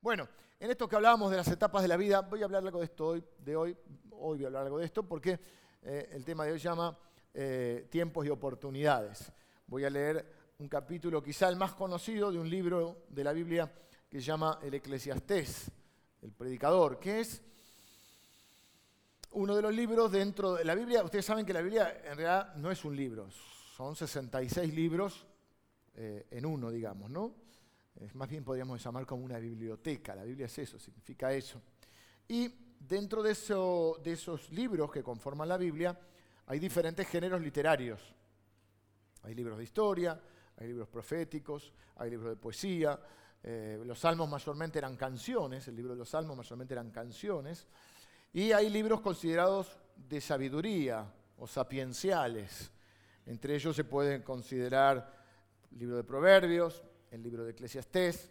Bueno, en esto que hablábamos de las etapas de la vida, voy a hablar algo de esto hoy, de hoy, hoy voy a hablar algo de esto, porque eh, el tema de hoy llama eh, Tiempos y Oportunidades. Voy a leer un capítulo, quizá el más conocido, de un libro de la Biblia que se llama El Eclesiastés, el Predicador, que es uno de los libros dentro de la Biblia. Ustedes saben que la Biblia en realidad no es un libro, son 66 libros eh, en uno, digamos, ¿no? Más bien podríamos llamar como una biblioteca. La Biblia es eso, significa eso. Y dentro de, de esos libros que conforman la Biblia hay diferentes géneros literarios. Hay libros de historia, hay libros proféticos, hay libros de poesía. Eh, los salmos mayormente eran canciones, el libro de los salmos mayormente eran canciones. Y hay libros considerados de sabiduría o sapienciales. Entre ellos se pueden considerar el libro de Proverbios, el libro de Eclesiastés,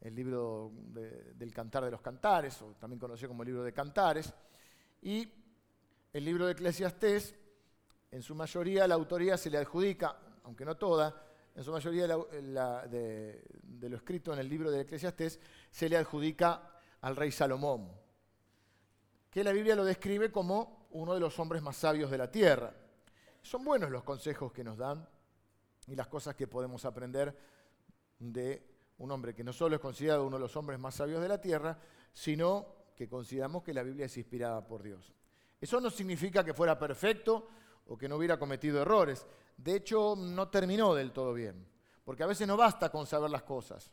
el libro del Cantar de los Cantares, o también conocido como el libro de Cantares, y el libro de Eclesiastés, en su mayoría la autoría se le adjudica, aunque no toda, en su mayoría de, de, lo escrito en el libro de Eclesiastés se le adjudica al rey Salomón, que la Biblia lo describe como uno de los hombres más sabios de la tierra. Son buenos los consejos que nos dan y las cosas que podemos aprender de un hombre que no solo es considerado uno de los hombres más sabios de la tierra, sino que consideramos que la Biblia es inspirada por Dios. Eso no significa que fuera perfecto o que no hubiera cometido errores. De hecho, no terminó del todo bien, porque a veces no basta con saber las cosas,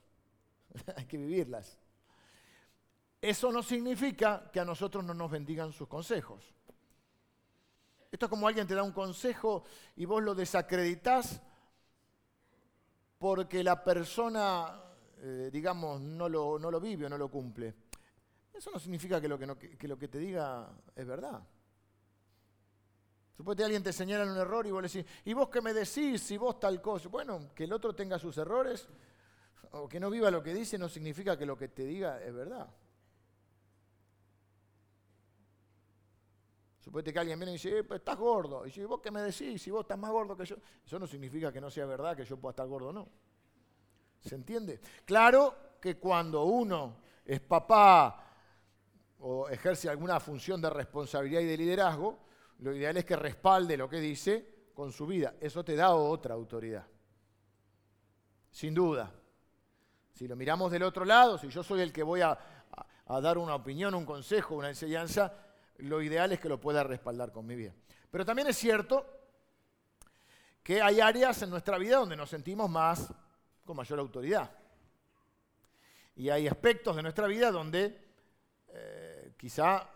hay que vivirlas. Eso no significa que a nosotros no nos bendigan sus consejos. Esto es como alguien te da un consejo y vos lo desacreditas porque la persona, eh, digamos, no lo, no lo, vive o no lo cumple. Eso no significa que lo que, que, lo que te diga es verdad. Suponete alguien te señala un error y vos le decís, ¿y vos qué me decís si vos tal cosa? Bueno, que el otro tenga sus errores o que no viva lo que dice no significa que lo que te diga es verdad. Suponete que alguien viene y dice, eh, pues estás gordo. Y dice, ¿vos qué me decís? Si vos estás más gordo que yo. Eso no significa que no sea verdad que yo pueda estar gordo no. ¿Se entiende? Claro que cuando uno es papá o ejerce alguna función de responsabilidad y de liderazgo, lo ideal es que respalde lo que dice con su vida. Eso te da otra autoridad. Sin duda. Si lo miramos del otro lado, si yo soy el que voy a dar una opinión, un consejo, una enseñanza, lo ideal es que lo pueda respaldar con mi vida. Pero también es cierto que hay áreas en nuestra vida donde nos sentimos más con mayor autoridad. Y hay aspectos de nuestra vida donde eh, quizá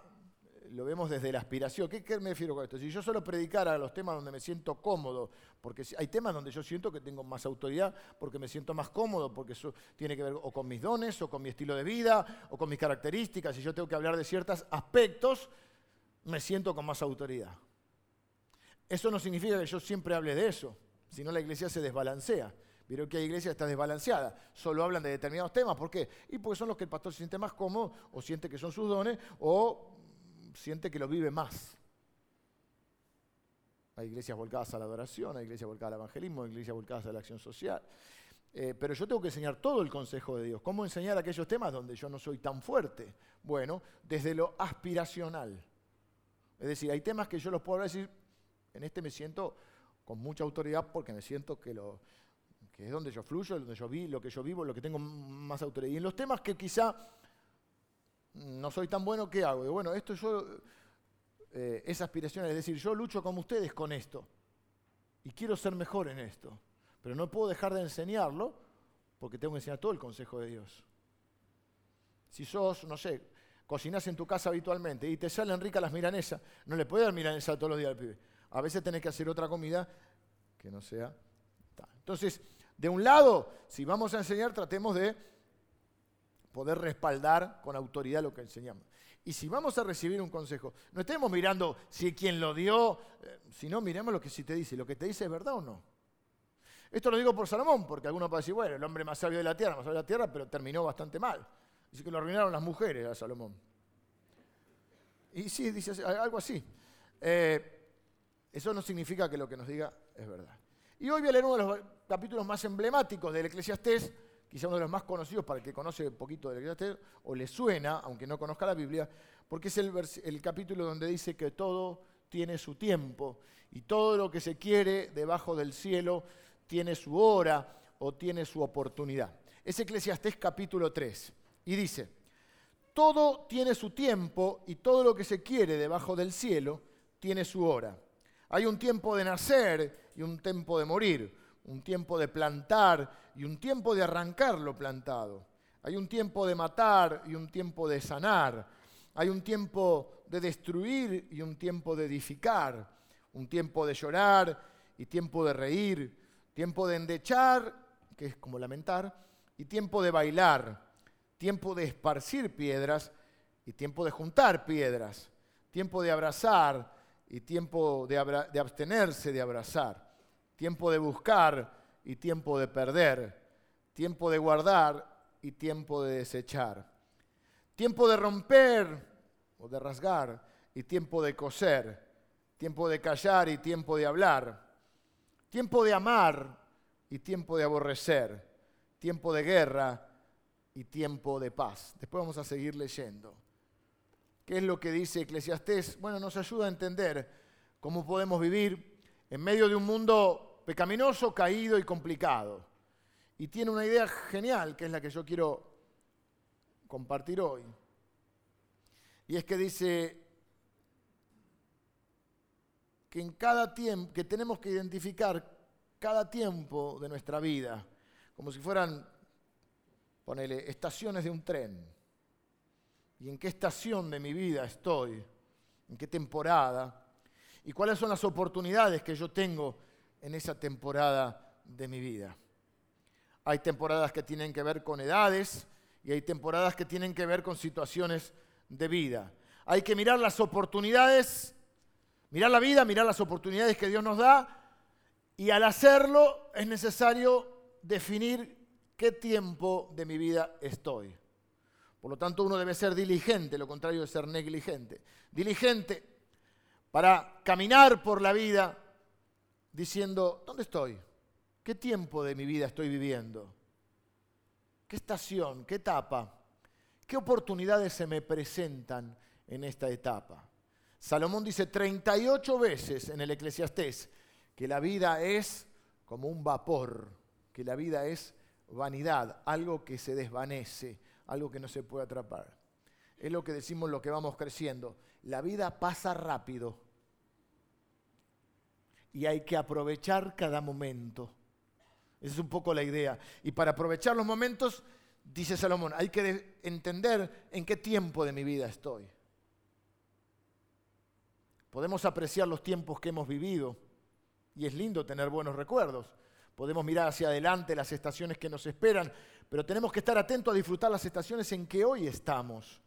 lo vemos desde la aspiración. ¿Qué, ¿Qué, me refiero con esto? Si yo solo predicara los temas donde me siento cómodo, porque hay temas donde yo siento que tengo más autoridad, porque me siento más cómodo, porque eso tiene que ver o con mis dones, o con mi estilo de vida, o con mis características, y yo tengo que hablar de ciertos aspectos, me siento con más autoridad. Eso no significa que yo siempre hable de eso, sino la iglesia se desbalancea. Vieron que la iglesia está desbalanceada, solo hablan de determinados temas. ¿Por qué? Y porque son los que el pastor se siente más cómodo, o siente que son sus dones, o siente que lo vive más. Hay iglesias volcadas a la adoración, hay iglesias volcadas al evangelismo, hay iglesias volcadas a la acción social. Eh, pero yo tengo que enseñar todo el consejo de Dios. ¿Cómo enseñar aquellos temas donde yo no soy tan fuerte? Bueno, desde lo aspiracional. Es decir, hay temas que yo los puedo decir, en este me siento con mucha autoridad porque me siento que, es donde yo fluyo, donde yo vi, lo que yo vivo, lo que tengo más autoridad. Y en los temas que quizá no soy tan bueno, ¿qué hago? bueno, esto yo, eh, es aspiración, es decir, yo lucho como ustedes con esto y quiero ser mejor en esto, pero no puedo dejar de enseñarlo porque tengo que enseñar todo el consejo de Dios. Si sos, no sé, cocinás en tu casa habitualmente y te salen ricas las milanesas, no le puedes dar milanesa todos los días al pibe. A veces tenés que hacer otra comida que no sea. Entonces, de un lado, si vamos a enseñar, tratemos de poder respaldar con autoridad lo que enseñamos. Y si vamos a recibir un consejo, no estemos mirando si quien lo dio, eh, sino miremos lo que sí te dice, lo que te dice es verdad o no. Esto lo digo por Salomón, porque algunos pueden decir, bueno, el hombre más sabio de la tierra, más sabio de la tierra, pero terminó bastante mal. Dice que lo arruinaron las mujeres a Salomón. Y sí, dice algo así. Eh, eso no significa que lo que nos diga es verdad. Y hoy voy a leer uno de los capítulos más emblemáticos del Eclesiastés, quizá uno de los más conocidos para el que conoce un poquito del Eclesiastés, o le suena, aunque no conozca la Biblia, porque es el, el capítulo donde dice que todo tiene su tiempo y todo lo que se quiere debajo del cielo tiene su hora o tiene su oportunidad. Es Eclesiastés capítulo 3 y dice, todo tiene su tiempo y todo lo que se quiere debajo del cielo tiene su hora. Hay un tiempo de nacer y un tiempo de morir, un tiempo de plantar y un tiempo de arrancar lo plantado. Hay un tiempo de matar y un tiempo de sanar. Hay un tiempo de destruir y un tiempo de edificar. Un tiempo de llorar y tiempo de reír. Tiempo de endechar, que es como lamentar, y tiempo de bailar. Tiempo de esparcir piedras y tiempo de juntar piedras. Tiempo de abrazar y tiempo de, abstenerse de abrazar, tiempo de buscar y tiempo de perder, tiempo de guardar y tiempo de desechar, tiempo de romper o de rasgar y tiempo de coser, tiempo de callar y tiempo de hablar, tiempo de amar y tiempo de aborrecer, tiempo de guerra y tiempo de paz. Después vamos a seguir leyendo. ¿Qué es lo que dice Eclesiastés? Bueno, nos ayuda a entender cómo podemos vivir en medio de un mundo pecaminoso, caído y complicado. Y tiene una idea genial, que es la que yo quiero compartir hoy. Y es que dice que en cada tiempo, que tenemos que identificar cada tiempo de nuestra vida, como si fueran, ponele, estaciones de un tren y en qué estación de mi vida estoy, en qué temporada, y cuáles son las oportunidades que yo tengo en esa temporada de mi vida. Hay temporadas que tienen que ver con edades y hay temporadas que tienen que ver con situaciones de vida. Hay que mirar las oportunidades, mirar la vida, mirar las oportunidades que Dios nos da y al hacerlo es necesario definir qué tiempo de mi vida estoy. Por lo tanto, uno debe ser diligente, lo contrario de ser negligente. Diligente para caminar por la vida diciendo, ¿dónde estoy? ¿Qué tiempo de mi vida estoy viviendo? ¿Qué estación? ¿Qué etapa? ¿Qué oportunidades se me presentan en esta etapa? Salomón dice 38 veces en el Eclesiastés que la vida es como un vapor, que la vida es vanidad, algo que se desvanece, algo que no se puede atrapar. Es lo que decimos lo que vamos creciendo. La vida pasa rápido y hay que aprovechar cada momento. Esa es un poco la idea. Y para aprovechar los momentos, dice Salomón, hay que entender en qué tiempo de mi vida estoy. Podemos apreciar los tiempos que hemos vivido y es lindo tener buenos recuerdos. Podemos mirar hacia adelante las estaciones que nos esperan, pero tenemos que estar atentos a disfrutar las estaciones en que hoy estamos,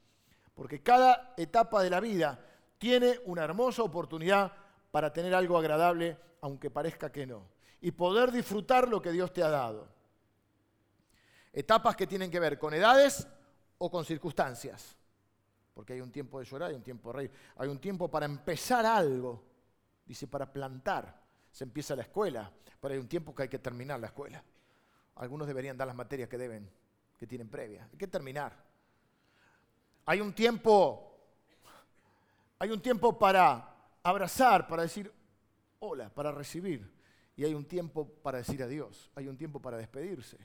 porque cada etapa de la vida tiene una hermosa oportunidad para tener algo agradable, aunque parezca que no, y poder disfrutar lo que Dios te ha dado. Etapas que tienen que ver con edades o con circunstancias, porque hay un tiempo de llorar y un tiempo de reír, hay un tiempo para empezar algo, dice, para plantar. Se empieza la escuela, pero hay un tiempo que hay que terminar la escuela. Algunos deberían dar las materias que deben, que tienen previa. Hay que terminar. Hay un tiempo, hay un tiempo para abrazar, para decir hola, para recibir. Y hay un tiempo para decir adiós. Hay un tiempo para despedirse.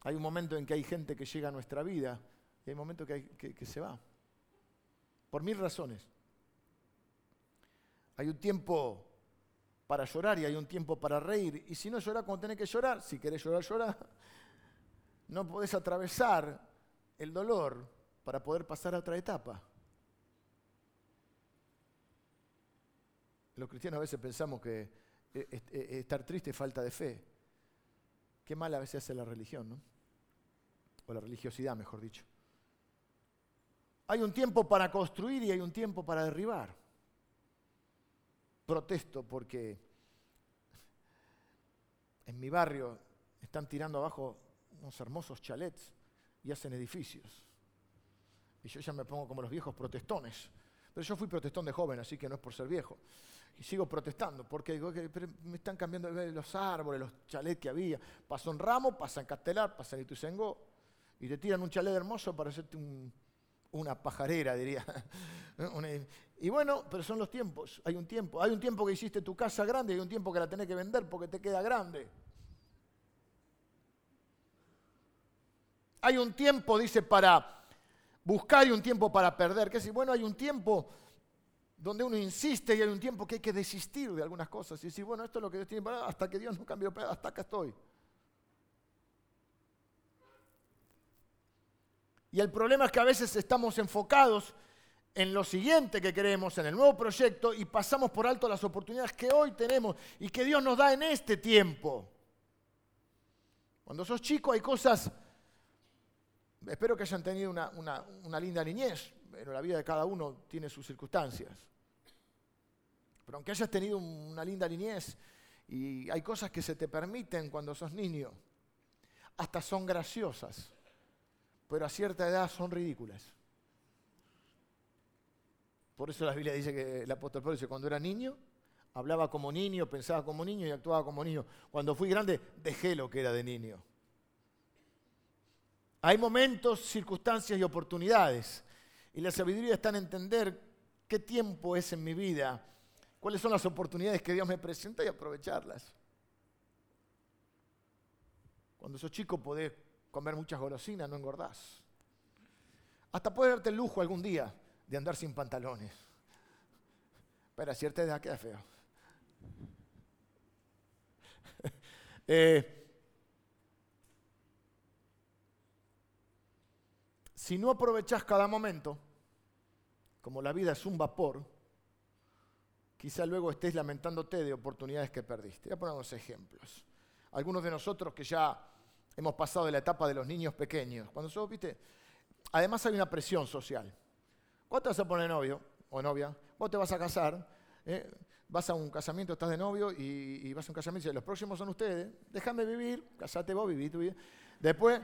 Hay un momento en que hay gente que llega a nuestra vida y hay un momento que, que se va. Por mil razones. Hay un tiempo para llorar y hay un tiempo para reír. Y si no lloras cuando tenés que llorar, si querés llorar, llorar. No podés atravesar el dolor para poder pasar a otra etapa. Los cristianos a veces pensamos que eh, eh, eh, estar triste es falta de fe. Qué mal a veces hace la religión, ¿no? O la religiosidad, mejor dicho. Hay un tiempo para construir y hay un tiempo para derribar protesto porque en mi barrio están tirando abajo unos hermosos chalets y hacen edificios. Y yo ya me pongo como los viejos protestones. Pero yo fui protestón de joven, así que no es por ser viejo. Y sigo protestando, porque digo, que me están cambiando los árboles, los chalets que había. Pasó en Ramo, pasa en Castelar, pasa en Ituzaingó, y te tiran un chalet hermoso para hacerte una pajarera, diría. y bueno, pero son los tiempos, hay un tiempo. Hay un tiempo que hiciste tu casa grande y hay un tiempo que la tenés que vender porque te queda grande. Hay un tiempo, dice, para buscar y un tiempo para perder. Que si, bueno, hay un tiempo donde uno insiste y hay un tiempo que hay que desistir de algunas cosas y decir, bueno, esto es lo que Dios tiene para hasta que Dios no cambió, hasta acá estoy. Y el problema es que a veces estamos enfocados en lo siguiente que queremos, en el nuevo proyecto, y pasamos por alto las oportunidades que hoy tenemos y que Dios nos da en este tiempo. Cuando sos chico hay cosas, espero que hayan tenido una, una linda niñez, pero la vida de cada uno tiene sus circunstancias. Pero aunque hayas tenido una linda niñez y hay cosas que se te permiten cuando sos niño, hasta son graciosas, pero a cierta edad son ridículas. Por eso la Biblia dice que el apóstol Pablo dice, cuando era niño, hablaba como niño, pensaba como niño y actuaba como niño. Cuando fui grande, dejé lo que era de niño. Hay momentos, circunstancias y oportunidades y la sabiduría está en entender qué tiempo es en mi vida, cuáles son las oportunidades que Dios me presenta y aprovecharlas. Cuando sos chico podés comer muchas golosinas, no engordás. Hasta puedes darte el lujo algún día de andar sin pantalones. Pero a cierta edad queda feo. eh, si no aprovechás cada momento, como la vida es un vapor, quizá luego estés lamentándote de oportunidades que perdiste. Voy a poner unos ejemplos. Algunos de nosotros que ya hemos pasado de la etapa de los niños pequeños, cuando sos, viste, además hay una presión social. ¿Cuándo te vas a poner novio o novia? Vos te vas a casar, ¿eh? vas a un casamiento, estás de novio y, vas a un casamiento y dices, los próximos son ustedes, déjame vivir, casate vos, viví tu vida. Después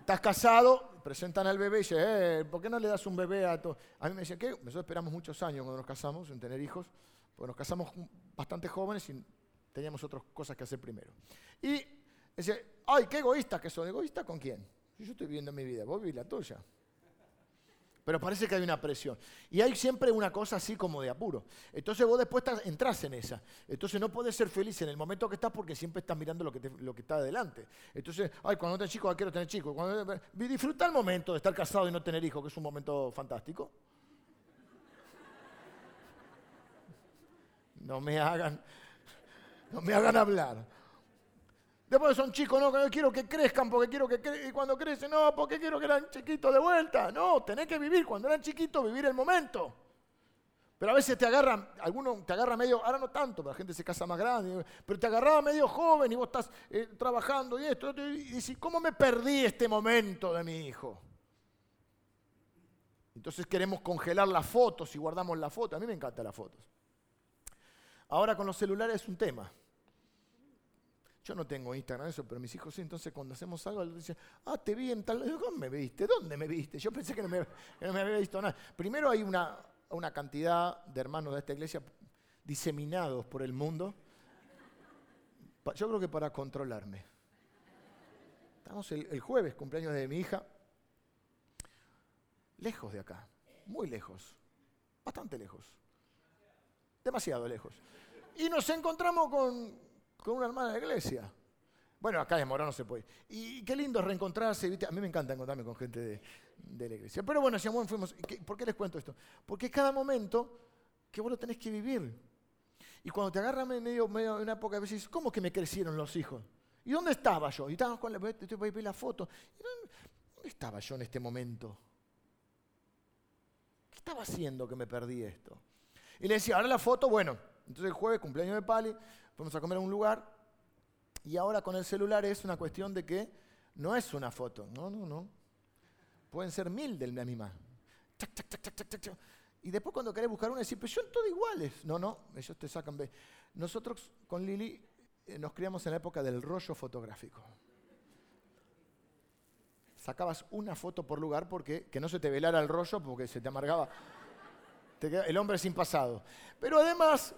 estás casado, presentan al bebé y dicen, eh, ¿por qué no le das un bebé a tu...? A mí me decían, ¿qué? Nosotros esperamos muchos años cuando nos casamos en tener hijos, porque nos casamos bastante jóvenes y teníamos otras cosas que hacer primero. Y dice, ay, qué egoísta que son. ¿Egoísta con quién? Yo estoy viviendo mi vida, vos vivís la tuya. Pero parece que hay una presión. Y hay siempre una cosa así como de apuro. Entonces vos después entras en esa. Entonces no puedes ser feliz en el momento que estás porque siempre estás mirando lo que, está adelante. Entonces, ay, cuando no tenés chico, quiero tener chico. Cuando, disfruta el momento de estar casado y no tener hijos, que es un momento fantástico. No me hagan, no me hagan hablar. Después son chicos, no, quiero que crezcan porque quiero que crezcan. Y cuando crecen, no, porque quiero que eran chiquitos de vuelta. No, tenés que vivir, cuando eran chiquitos, vivir el momento. Pero a veces te agarran, alguno te agarra medio, ahora no tanto, pero la gente se casa más grande, pero te agarraba medio joven y vos estás eh, trabajando y esto, y decís, ¿cómo me perdí este momento de mi hijo? Entonces queremos congelar las fotos y guardamos las fotos. A mí me encantan las fotos. Ahora con los celulares es un tema. Yo no tengo Instagram, eso, pero mis hijos sí. Entonces, cuando hacemos algo, dicen, ah, te vi en tal. ¿Cómo me viste? ¿Dónde me viste? Yo pensé que no me, había visto nada. Primero, hay una, una cantidad de hermanos de esta iglesia diseminados por el mundo. Yo creo que para controlarme. Estamos el, jueves, cumpleaños de mi hija. Lejos de acá, muy lejos, bastante lejos, demasiado lejos. Y nos encontramos con con una hermana de la iglesia. Bueno, acá en Morón no se puede. Y qué lindo reencontrarse, ¿viste? A mí me encanta encontrarme con gente de, la iglesia. Pero bueno, si bueno, fuimos. ¿Por qué les cuento esto? Porque cada momento que vos lo tenés que vivir. Y cuando te agarras medio, medio en una época, a veces ¿cómo que me crecieron los hijos? ¿Y dónde estaba yo? Y estábamos con la, la foto. ¿Dónde estaba yo en este momento? ¿Qué estaba haciendo que me perdí esto? Y le decía, ahora la foto, bueno, entonces el jueves, cumpleaños de Pali, fuimos a comer a un lugar y ahora con el celular es una cuestión de que no es una foto, no, no, no. Pueden ser mil del misma. y después cuando querés buscar una, decís, pero son todos iguales. No, no, ellos te sacan. Nosotros con Lili eh, nos criamos en la época del rollo fotográfico. Sacabas una foto por lugar porque que no se te velara el rollo porque se te amargaba. el hombre sin pasado. Pero además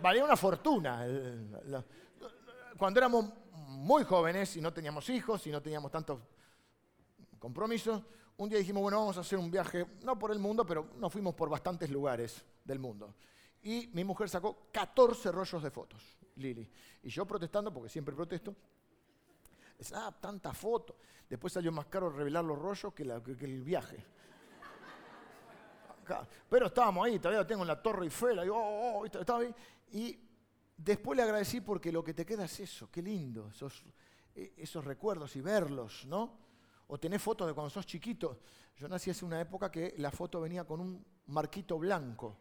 valía una fortuna. Cuando éramos muy jóvenes y no teníamos hijos y no teníamos tantos compromisos, un día dijimos, bueno, vamos a hacer un viaje, no por el mundo, pero nos fuimos por bastantes lugares del mundo. Y mi mujer sacó 14 rollos de fotos, Lili. Y yo protestando, porque siempre protesto, es, ah, tanta foto. Después salió más caro revelar los rollos que, el viaje. Pero estábamos ahí, todavía tengo en la Torre Eiffel, y, oh, oh, estaba ahí. Y después le agradecí porque lo que te queda es eso, qué lindo, esos, e, esos recuerdos y verlos, ¿no? O tenés fotos de cuando sos chiquito. Yo nací hace una época que la foto venía con un marquito blanco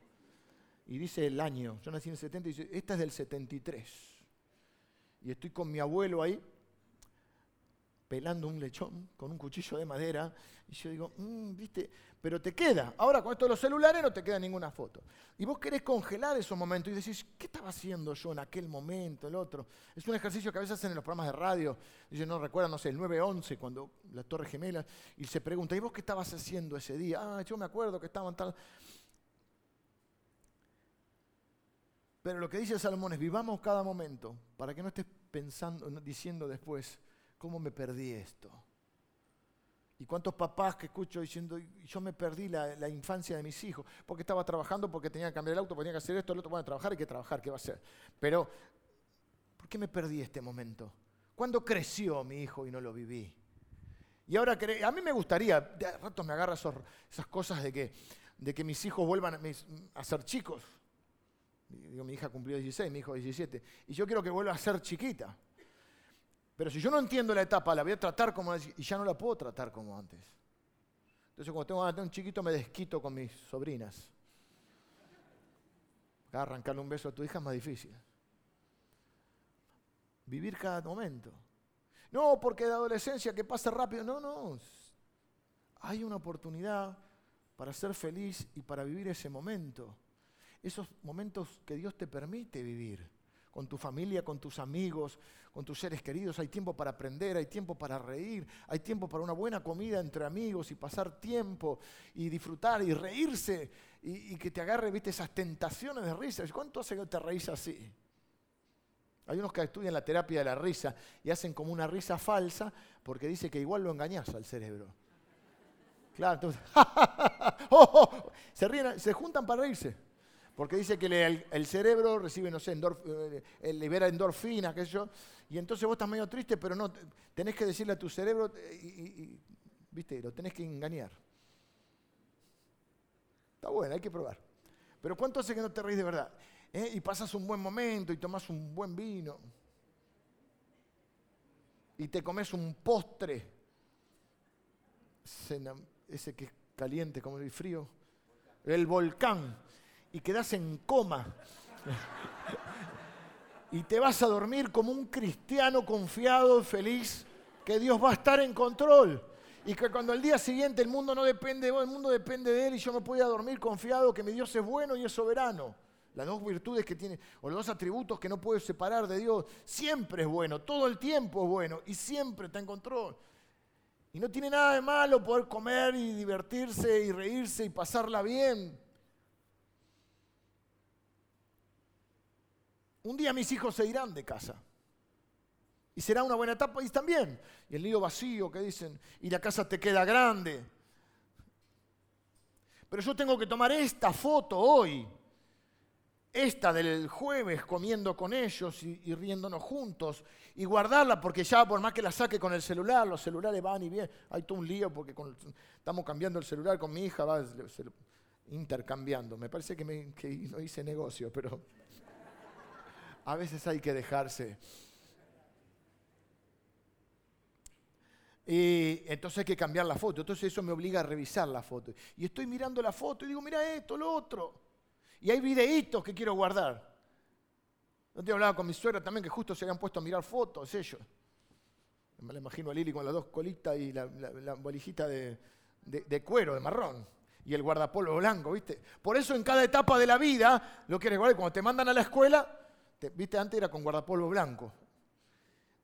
y dice el año. Yo nací en el 70 y dice, esta es del 73. Y estoy con mi abuelo ahí pelando un lechón con un cuchillo de madera. Y yo digo, mm, viste, pero te queda. Ahora con esto de los celulares no te queda ninguna foto. Y vos querés congelar esos momentos y decís, ¿qué estaba haciendo yo en aquel momento, el otro? Es un ejercicio que a veces hacen en los programas de radio. Dicen, no recuerdan, no sé, el 9-11, cuando la Torre Gemela, y se pregunta, ¿y vos qué estabas haciendo ese día? Ah, yo me acuerdo que estaban tal. Pero lo que dice Salomón es, vivamos cada momento para que no estés pensando, diciendo después, ¿cómo me perdí esto? ¿Y cuántos papás que escucho diciendo, yo me perdí la, infancia de mis hijos? Porque estaba trabajando, porque tenía que cambiar el auto, porque tenía que hacer esto, el otro, bueno, trabajar hay que trabajar, ¿qué va a hacer? Pero, ¿por qué me perdí este momento? ¿Cuándo creció mi hijo y no lo viví? Y ahora, a mí me gustaría, de rato me agarra esas cosas de que, de que mis hijos vuelvan a, a ser chicos. Digo, mi hija cumplió 16, mi hijo 17. Y yo quiero que vuelva a ser chiquita. Pero si yo no entiendo la etapa, la voy a tratar como y ya no la puedo tratar como antes. Entonces cuando tengo un chiquito me desquito con mis sobrinas. Arrancarle un beso a tu hija es más difícil. Vivir cada momento. No, porque de adolescencia que pasa rápido. No, no. Hay una oportunidad para ser feliz y para vivir ese momento. Esos momentos que Dios te permite vivir con tu familia, con tus amigos, con tus seres queridos. Hay tiempo para aprender, hay tiempo para reír, hay tiempo para una buena comida entre amigos y pasar tiempo y disfrutar y reírse y, que te agarre, viste, esas tentaciones de risa. ¿Cuánto hace que te reís así? Hay unos que estudian la terapia de la risa y hacen como una risa falsa porque dice que igual lo engañas al cerebro. Claro, entonces, oh, oh, se, ríen, se juntan para reírse. Porque dice que el, cerebro recibe, no sé, eh, libera endorfina, qué sé yo, y entonces vos estás medio triste, pero no, tenés que decirle a tu cerebro, eh, y, viste, lo tenés que engañar. Está bueno, hay que probar. Pero ¿cuánto hace que no te reís de verdad? ¿Eh? Y pasas un buen momento y tomas un buen vino. Y te comes un postre. Ese que es caliente como el frío. El volcán y quedas en coma. y te vas a dormir como un cristiano confiado, feliz, que Dios va a estar en control. Y que cuando el día siguiente el mundo no depende de vos, el mundo depende de Él y yo me puedo dormir confiado que mi Dios es bueno y es soberano. Las dos virtudes que tiene, o los dos atributos que no puedes separar de Dios, siempre es bueno, todo el tiempo es bueno y siempre está en control. Y no tiene nada de malo poder comer y divertirse y reírse y pasarla bien. Un día mis hijos se irán de casa. Y será una buena etapa y también. Y el nido vacío que dicen, y la casa te queda grande. Pero yo tengo que tomar esta foto hoy, esta del jueves comiendo con ellos y, riéndonos juntos, y guardarla porque ya por más que la saque con el celular, los celulares van y vienen. Hay todo un lío porque estamos cambiando el celular con mi hija, va intercambiando. Me parece que, que no hice negocio, pero a veces hay que dejarse. Y entonces hay que cambiar la foto. Entonces eso me obliga a revisar la foto. Y estoy mirando la foto y digo, mira esto, lo otro. Y hay videitos que quiero guardar. Yo te hablaba con mi suegra también que justo se habían puesto a mirar fotos ellos. Me la imagino a Lili con las dos colitas y la, la, valijita de, de, cuero, de marrón. Y el guardapolvo blanco, ¿viste? Por eso en cada etapa de la vida lo quieres guardar. Cuando te mandan a la escuela, Viste, antes era con guardapolvo blanco.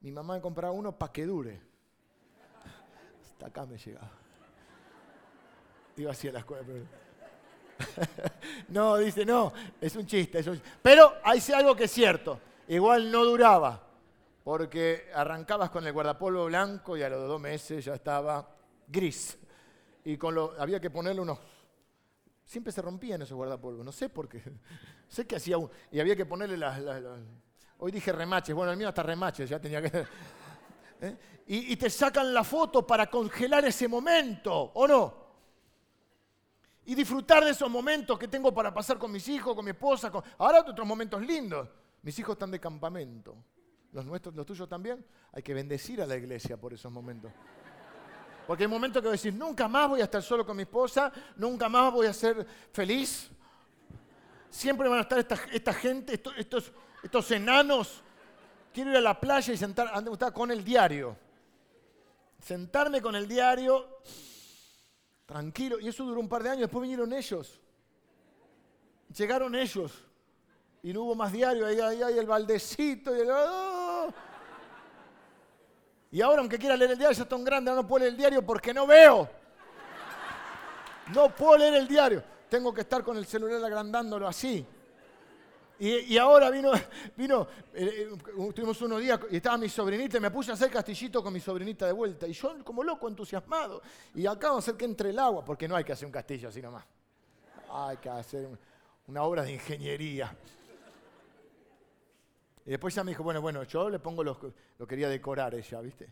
Mi mamá me compraba uno para que dure. Hasta acá me llegaba. Iba así a la escuela. no, dice, no, es un chiste. Es un Pero hay algo que es cierto. Igual no duraba, porque arrancabas con el guardapolvo blanco y a los dos meses ya estaba gris. Y con lo, había que ponerle unos... Siempre se rompían esos guardapolvos, no sé por qué. Sé que hacía uno. Y había que ponerle las... Hoy dije remaches, bueno, el mío hasta remaches, ya tenía que... ¿Eh? Y, te sacan la foto para congelar ese momento, ¿o no? y disfrutar de esos momentos que tengo para pasar con mis hijos, con mi esposa. Con... Ahora otros momentos lindos. Mis hijos están de campamento. Los nuestros, los tuyos también. Hay que bendecir a la iglesia por esos momentos. Porque hay momentos que decir, nunca más voy a estar solo con mi esposa, nunca más voy a ser feliz. Siempre van a estar esta, gente, estos, estos, enanos. Quiero ir a la playa y sentar, con el diario. Sentarme con el diario tranquilo. Y eso duró un par de años. Después vinieron ellos. Llegaron ellos. Y no hubo más diario. Ahí hay el baldecito. Y, el... ¡oh! y ahora, aunque quiera leer el diario, ya tan grande, no puedo leer el diario porque no veo. No puedo leer el diario. Tengo que estar con el celular agrandándolo así. Y, ahora vino, vino eh, eh, tuvimos unos días y estaba mi sobrinita y me puse a hacer castillito con mi sobrinita de vuelta. Y yo como loco, entusiasmado. Y acá vamos a hacer que entre el agua, porque no hay que hacer un castillo así nomás. Hay que hacer una obra de ingeniería. Y después ya me dijo, bueno, bueno, yo le pongo lo, lo quería decorar ella, ¿viste?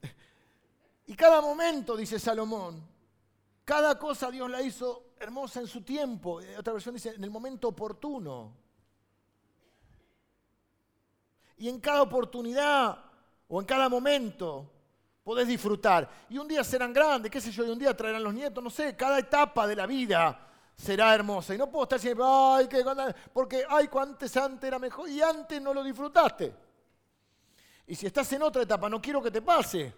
Y cada momento, dice Salomón, cada cosa Dios la hizo hermosa en su tiempo. Otra versión dice, en el momento oportuno y en cada oportunidad o en cada momento podés disfrutar. Y un día serán grandes, qué sé yo, y un día traerán los nietos, no sé, cada etapa de la vida será hermosa. Y no puedo estar siempre, ay, qué porque, ay, antes, antes era mejor y antes no lo disfrutaste. Y si estás en otra etapa, no quiero que te pase.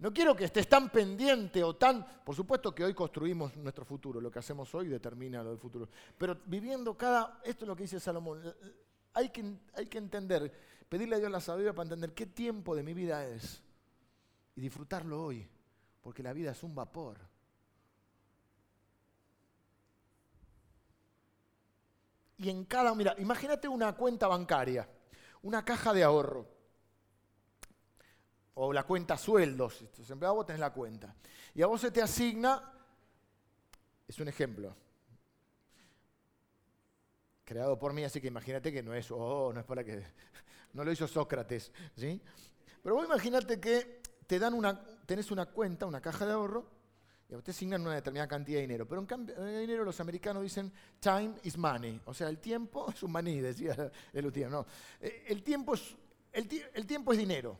No quiero que estés tan pendiente o tan... Por supuesto que hoy construimos nuestro futuro, lo que hacemos hoy determina lo del futuro. Pero viviendo cada... Esto es lo que dice Salomón hay que, hay que entender, pedirle a Dios la sabiduría para entender qué tiempo de mi vida es y disfrutarlo hoy, porque la vida es un vapor. Y en cada, mira, imagínate una cuenta bancaria, una caja de ahorro, o la cuenta sueldos, siempre a vos tenés la cuenta, y a vos se te asigna, es un ejemplo, creado por mí, así que imagínate que no es, oh, no es para que, no lo hizo Sócrates, ¿sí? Pero vos imagínate que te dan una, tenés una cuenta, una caja de ahorro, y a usted asignan una determinada cantidad de dinero. Pero en cambio de dinero los americanos dicen time is money. O sea, el tiempo es un maní, decía el UTM. No, eh, el tiempo es, el, tiempo es dinero.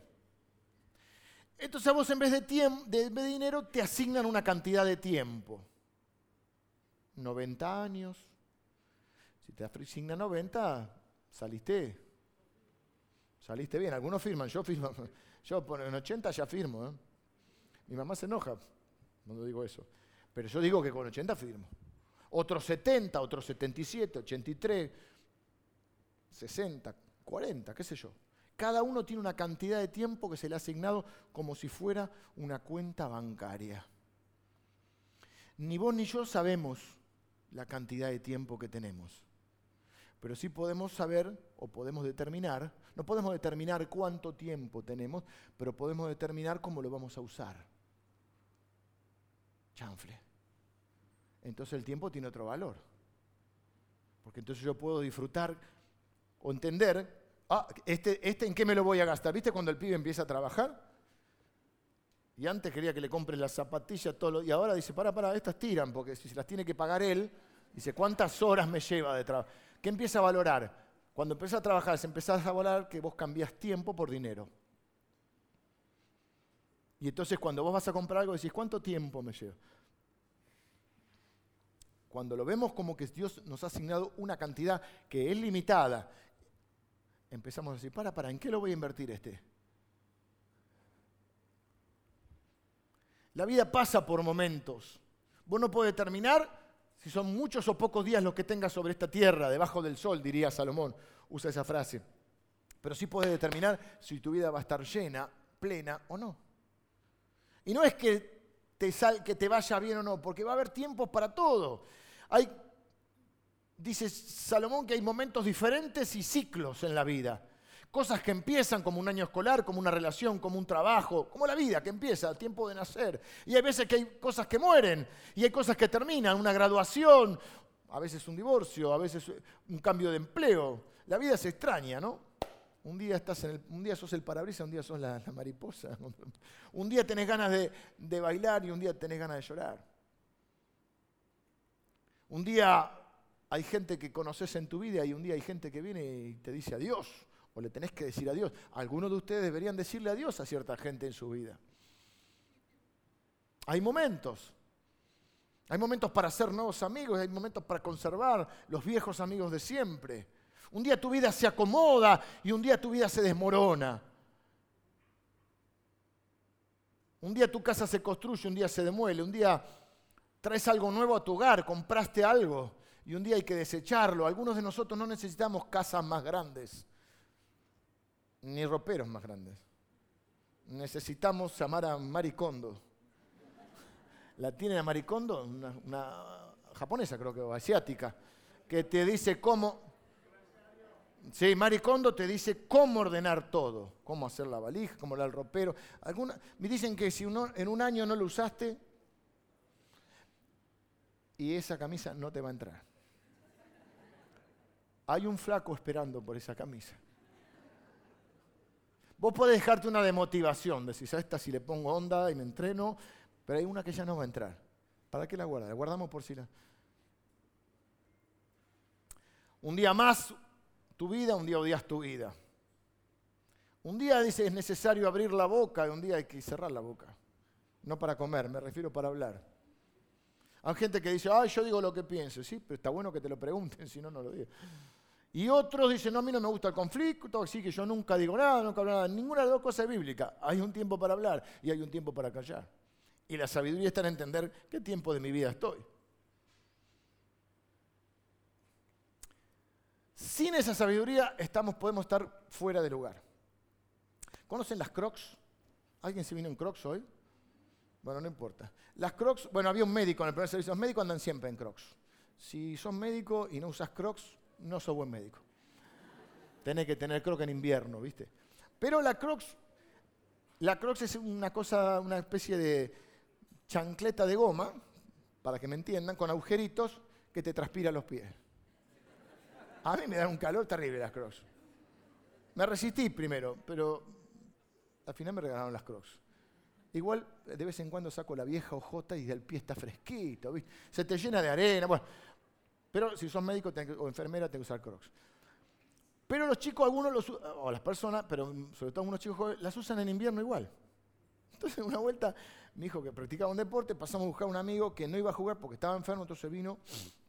Entonces a vos en vez de, de, dinero te asignan una cantidad de tiempo. 90 años, si te asigna 90, saliste. Saliste bien. Algunos firman, yo firmo. Yo en 80 ya firmo. ¿eh? Mi mamá se enoja cuando digo eso. Pero yo digo que con 80 firmo. Otros 70, otros 77, 83, 60, 40, qué sé yo. Cada uno tiene una cantidad de tiempo que se le ha asignado como si fuera una cuenta bancaria. Ni vos ni yo sabemos la cantidad de tiempo que tenemos pero sí podemos saber o podemos determinar, no podemos determinar cuánto tiempo tenemos, pero podemos determinar cómo lo vamos a usar. Chanfle. Entonces el tiempo tiene otro valor. Porque entonces yo puedo disfrutar o entender, ah, este, este en qué me lo voy a gastar. ¿Viste cuando el pibe empieza a trabajar? Y antes quería que le compre las zapatillas, todo y ahora dice, para, para, estas tiran, porque si se las tiene que pagar él, dice, ¿cuántas horas me lleva de trabajo? ¿Qué empieza a valorar? Cuando empiezas a trabajar, se empezás a valorar que vos cambias tiempo por dinero. Y entonces cuando vos vas a comprar algo decís, ¿cuánto tiempo me lleva? Cuando lo vemos como que Dios nos ha asignado una cantidad que es limitada, empezamos a decir, para, para, ¿en qué lo voy a invertir este? La vida pasa por momentos. Vos no podés determinar si son muchos o pocos días los que tengas sobre esta tierra, debajo del sol, diría Salomón, usa esa frase. Pero sí puedes determinar si tu vida va a estar llena, plena o no. Y no es que te sal, que te vaya bien o no, porque va a haber tiempos para todo. Hay, dice Salomón que hay momentos diferentes y ciclos en la vida. Cosas que empiezan como un año escolar, como una relación, como un trabajo, como la vida que empieza, tiempo de nacer. Y hay veces que hay cosas que mueren y hay cosas que terminan, una graduación, a veces un divorcio, a veces un cambio de empleo. La vida es extraña, ¿no? Un día, estás en el, un día sos el parabrisas, un día sos la, mariposa. Un día tenés ganas de, de bailar y un día tenés ganas de llorar. Un día hay gente que conoces en tu vida y un día hay gente que viene y te dice adiós o le tenés que decir adiós. Algunos de ustedes deberían decirle adiós a cierta gente en su vida. Hay momentos. Hay momentos para ser nuevos amigos, hay momentos para conservar los viejos amigos de siempre. Un día tu vida se acomoda y un día tu vida se desmorona. Un día tu casa se construye, un día se demuele, un día traes algo nuevo a tu hogar, compraste algo y un día hay que desecharlo. Algunos de nosotros no necesitamos casas más grandes ni roperos más grandes. Necesitamos llamar a Maricondo. La tiene a Maricondo, una, japonesa creo que, o asiática, que te dice cómo... Sí, Maricondo te dice cómo ordenar todo, cómo hacer la valija, cómo el ropero. Alguna, me dicen que si uno, en un año no lo usaste y esa camisa no te va a entrar. Hay un flaco esperando por esa camisa. Vos podés dejarte una de motivación, decís, a esta si le pongo onda y me entreno, pero hay una que ya no va a entrar. ¿Para qué la guardas? La guardamos por si la... Un día más tu vida, un día odias tu vida. Un día dice es necesario abrir la boca y un día hay que cerrar la boca. No para comer, me refiero para hablar. Hay gente que dice, ay, yo digo lo que pienso. Sí, pero está bueno que te lo pregunten, si no, no lo digo. Y otros dicen, no, a mí no me gusta el conflicto, así que yo nunca digo nada, nunca hablo nada. Ninguna de las dos cosas es bíblica. Hay un tiempo para hablar y hay un tiempo para callar. Y la sabiduría está en entender qué tiempo de mi vida estoy. Sin esa sabiduría estamos, podemos estar fuera de lugar. ¿Conocen las crocs? ¿Alguien se vino en crocs hoy? Bueno, no importa. Las crocs, bueno, había un médico en el primer servicio. Los médicos andan siempre en crocs. Si sos médico y no usas crocs, no soy buen médico. Tenés que tener crocs en invierno, ¿viste? Pero la crocs, la crocs es una cosa, una especie de chancleta de goma, para que me entiendan, con agujeritos que te transpira los pies. A mí me dan un calor terrible las crocs. Me resistí primero, pero al final me regalaron las crocs. Igual de vez en cuando saco la vieja ojota y el pie está fresquito, ¿viste? Se te llena de arena. Bueno, pero si sos médico o enfermera, tenés que usar crocs. Pero los chicos, algunos, los, o las personas, pero sobre todo algunos chicos jóvenes, las usan en invierno igual. Entonces, una vuelta, mi hijo que practicaba un deporte, pasamos a buscar a un amigo que no iba a jugar porque estaba enfermo, entonces vino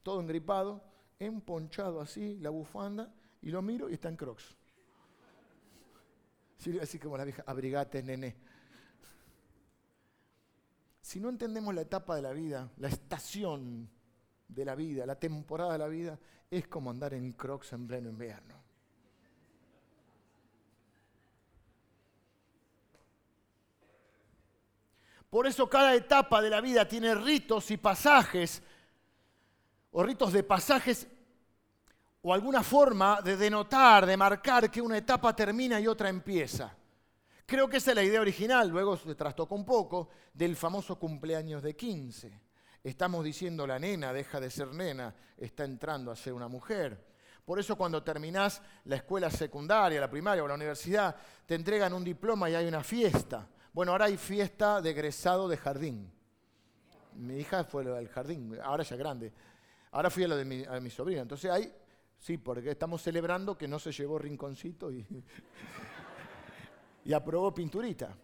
todo engripado, emponchado así, la bufanda, y lo miro y está en crocs. así como la vieja, abrigate, nene. Si no entendemos la etapa de la vida, la estación de la vida, la temporada de la vida, es como andar en crocs en pleno invierno. Por eso cada etapa de la vida tiene ritos y pasajes, o ritos de pasajes, o alguna forma de denotar, de marcar que una etapa termina y otra empieza. Creo que esa es la idea original, luego se trastocó un poco, del famoso cumpleaños de 15. Estamos diciendo la nena deja de ser nena, está entrando a ser una mujer. Por eso cuando terminás la escuela secundaria, la primaria o la universidad, te entregan un diploma y hay una fiesta. Bueno, ahora hay fiesta de egresado de jardín. Mi hija fue del jardín, ahora ya grande. Ahora fui a lo de mi, sobrina. Entonces hay, sí, porque estamos celebrando que no se llevó rinconcito y aprobó pinturita.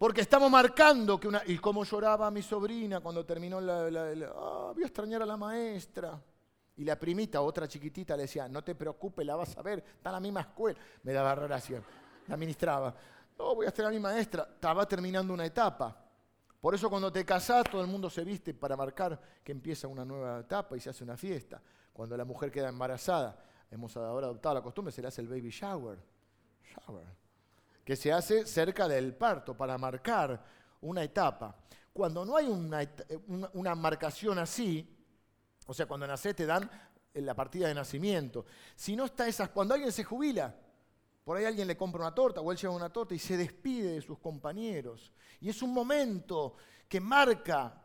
Porque estamos marcando que una... Y cómo lloraba mi sobrina cuando terminó la... Ah, voy a extrañar a la maestra. Y la primita, otra chiquitita, le decía, no te preocupes, la vas a ver, está en la misma escuela. Me daba gracia, la ministraba. No, voy a extrañar a mi maestra. Estaba terminando una etapa. Por eso cuando te casás, todo el mundo se viste para marcar que empieza una nueva etapa y se hace una fiesta. Cuando la mujer queda embarazada, hemos ahora adoptado la costumbre, se le hace el baby shower. Shower que se hace cerca del parto para marcar una etapa. Cuando no hay una, una marcación así, o sea, cuando nacés te dan la partida de nacimiento. Si no está esas, cuando alguien se jubila, por ahí alguien le compra una torta o él lleva una torta y se despide de sus compañeros. Y es un momento que marca,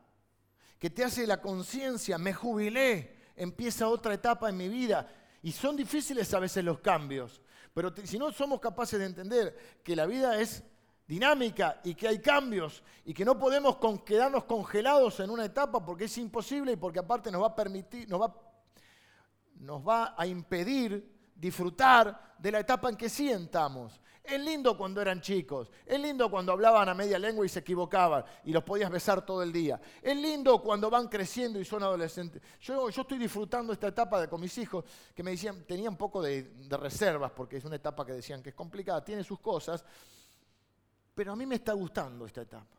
que te hace la conciencia, me jubilé, empieza otra etapa en mi vida. Y son difíciles a veces los cambios, pero si no somos capaces de entender que la vida es dinámica y que hay cambios y que no podemos quedarnos congelados en una etapa porque es imposible y porque aparte nos va a permitir, nos va, nos va a impedir disfrutar de la etapa en que sí estamos. Es lindo cuando eran chicos, es lindo cuando hablaban a media lengua y se equivocaban y los podías besar todo el día. Es lindo cuando van creciendo y son adolescentes. Yo, estoy disfrutando esta etapa con mis hijos que me decían, tenía un poco de, reservas porque es una etapa que decían que es complicada, tiene sus cosas, pero a mí me está gustando esta etapa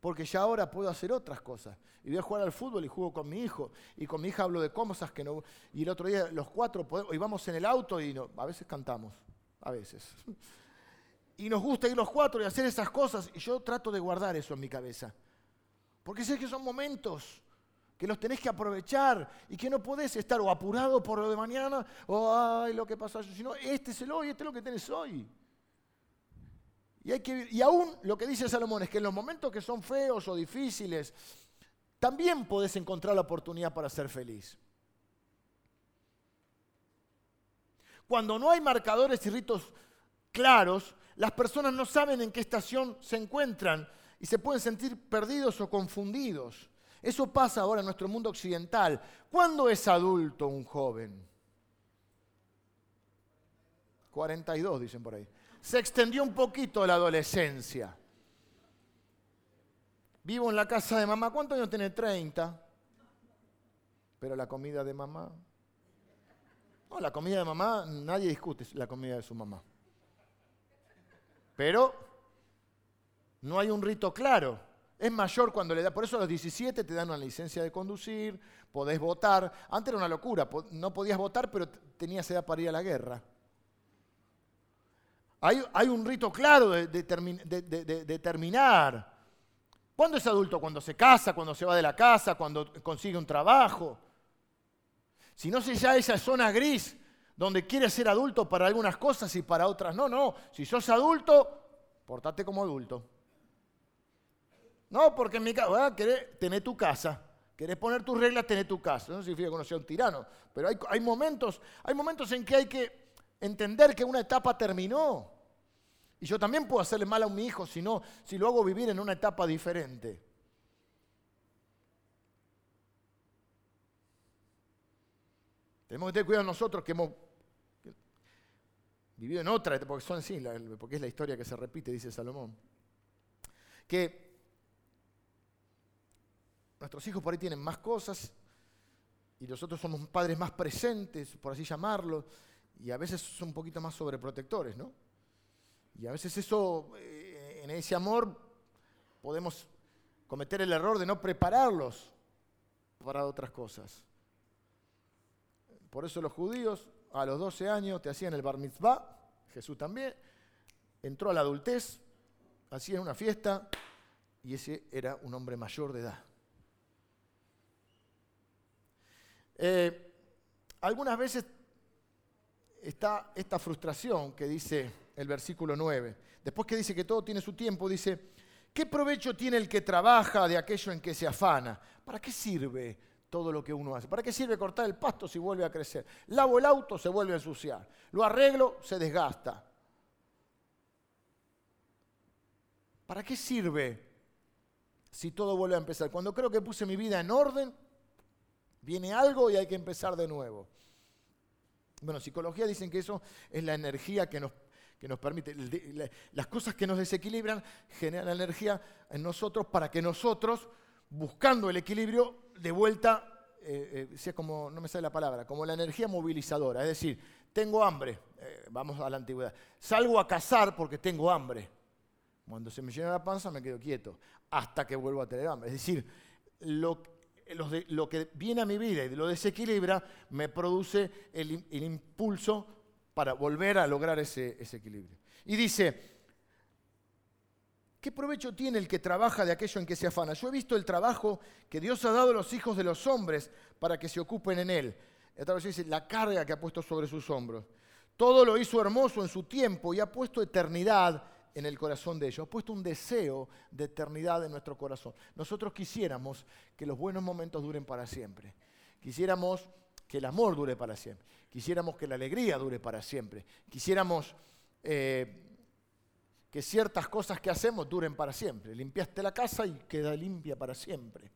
porque ya ahora puedo hacer otras cosas. Y voy a jugar al fútbol y juego con mi hijo. Y con mi hija hablo de cosas que no... Y el otro día los cuatro podemos, vamos en el auto y a veces cantamos, a veces. Y nos gusta ir los cuatro y hacer esas cosas. Y yo trato de guardar eso en mi cabeza. Porque sé que son momentos que los tenés que aprovechar y que no podés estar o apurado por lo de mañana o ay lo que pasó, sino este es el hoy, este es lo que tenés hoy. Y, hay que, y aún lo que dice Salomón es que en los momentos que son feos o difíciles, también podés encontrar la oportunidad para ser feliz. Cuando no hay marcadores y ritos claros, las personas no saben en qué estación se encuentran y se pueden sentir perdidos o confundidos. Eso pasa ahora en nuestro mundo occidental. ¿Cuándo es adulto un joven? 42 dicen por ahí se extendió un poquito la adolescencia. Vivo en la casa de mamá. ¿Cuántos años tiene? 30. Pero la comida de mamá. No, la comida de mamá, nadie discute la comida de su mamá. Pero no hay un rito claro. Es mayor cuando le da, por eso a los 17 te dan una licencia de conducir, podés votar. Antes era una locura, no podías votar, pero tenías edad para ir a la guerra. Hay, un rito claro de, de, terminar. ¿Cuándo es adulto? Cuando se casa, cuando se va de la casa, cuando consigue un trabajo. Si no sé ya esa zona gris donde quieres ser adulto para algunas cosas y para otras no, no. Si sos adulto, portate como adulto. No, porque en mi casa, querés tener tu casa. Querés poner tus reglas, tener tu casa. No significa uno sea un tirano, pero hay, hay, momentos, hay momentos en que hay que entender que una etapa terminó. Y yo también puedo hacerle mal a mi hijo si, no, si lo hago vivir en una etapa diferente. Tenemos que tener cuidado nosotros que hemos vivido en otra porque, son, sí, porque es la historia que se repite, dice Salomón. Que nuestros hijos por ahí tienen más cosas y nosotros somos padres más presentes, por así llamarlo, y a veces son un poquito más sobreprotectores, ¿no? Y a veces eso, eh, en ese amor, podemos cometer el error de no prepararlos para otras cosas. Por eso los judíos a los 12 años te hacían el bar mitzvah, Jesús también, entró a la adultez, hacían una fiesta y ese era un hombre mayor de edad. Eh, algunas veces está esta frustración que dice el versículo 9. Después que dice que todo tiene su tiempo, dice, ¿qué provecho tiene el que trabaja de aquello en que se afana? ¿Para qué sirve todo lo que uno hace? ¿Para qué sirve cortar el pasto si vuelve a crecer? Lavo el auto, se vuelve a ensuciar. Lo arreglo, se desgasta. ¿Para qué sirve si todo vuelve a empezar? Cuando creo que puse mi vida en orden, viene algo y hay que empezar de nuevo. Bueno, psicología dicen que eso es la energía que nos, que nos permite, las cosas que nos desequilibran generan energía en nosotros para que nosotros, buscando el equilibrio, de vuelta, eh, eh, sea como, no me sale la palabra, como la energía movilizadora. Es decir, tengo hambre, eh, vamos a la antigüedad, salgo a cazar porque tengo hambre. Cuando se me llena la panza me quedo quieto, hasta que vuelvo a tener hambre. Es decir, lo, lo que viene a mi vida y lo desequilibra, me produce el, impulso para volver a lograr ese, ese, equilibrio. Y dice ¿Qué provecho tiene el que trabaja de aquello en que se afana? Yo he visto el trabajo que Dios ha dado a los hijos de los hombres para que se ocupen en él. La carga que ha puesto sobre sus hombros. Todo lo hizo hermoso en su tiempo y ha puesto eternidad en el corazón de ellos. Ha puesto un deseo de eternidad en nuestro corazón. Nosotros quisiéramos que los buenos momentos duren para siempre. Quisiéramos que el amor dure para siempre. Quisiéramos que la alegría dure para siempre. Quisiéramos eh, que ciertas cosas que hacemos duren para siempre. Limpiaste la casa y queda limpia para siempre.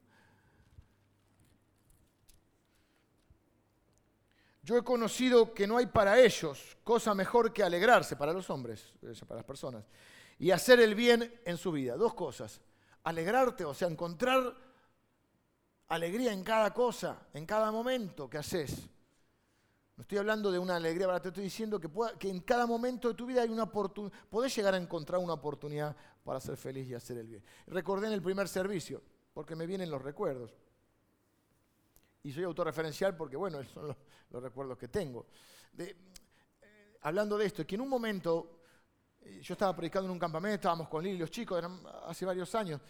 Yo he conocido que no hay para ellos cosa mejor que alegrarse, para los hombres, para las personas, y hacer el bien en su vida. Dos cosas. Alegrarte, o sea, encontrar alegría en cada cosa, en cada momento que haces. No estoy hablando de una alegría, te estoy diciendo que, que en cada momento de tu vida hay una oportunidad, podés llegar a encontrar una oportunidad para ser feliz y hacer el bien. Recordé en el primer servicio, porque me vienen los recuerdos. Y soy autorreferencial porque, bueno, esos son los, recuerdos que tengo. Eh, hablando de esto, que en un momento eh, yo estaba predicando en un campamento, estábamos con Lili, los chicos, eran hace varios años,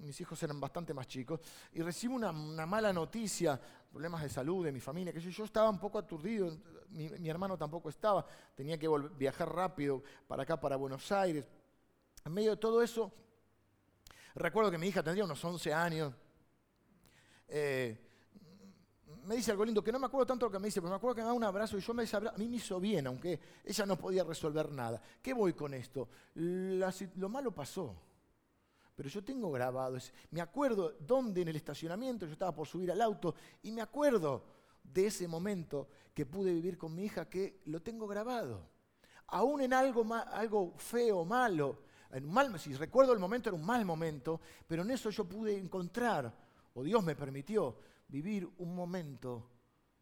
mis hijos eran bastante más chicos, y recibo una, mala noticia, problemas de salud de mi familia, que yo, estaba un poco aturdido, mi, hermano tampoco estaba, tenía que viajar rápido para acá, para Buenos Aires. En medio de todo eso, recuerdo que mi hija tendría unos 11 años. Eh, me dice algo lindo, que no me acuerdo tanto lo que me dice, pero me acuerdo que me da un abrazo y yo me a mí me hizo bien, aunque ella no podía resolver nada. ¿Qué voy con esto? lo malo pasó pero yo tengo grabado, me acuerdo dónde en el estacionamiento yo estaba por subir al auto y me acuerdo de ese momento que pude vivir con mi hija que lo tengo grabado. Aún en algo, algo feo, malo, si recuerdo el momento era un mal momento, pero en eso yo pude encontrar, o Dios me permitió, vivir un momento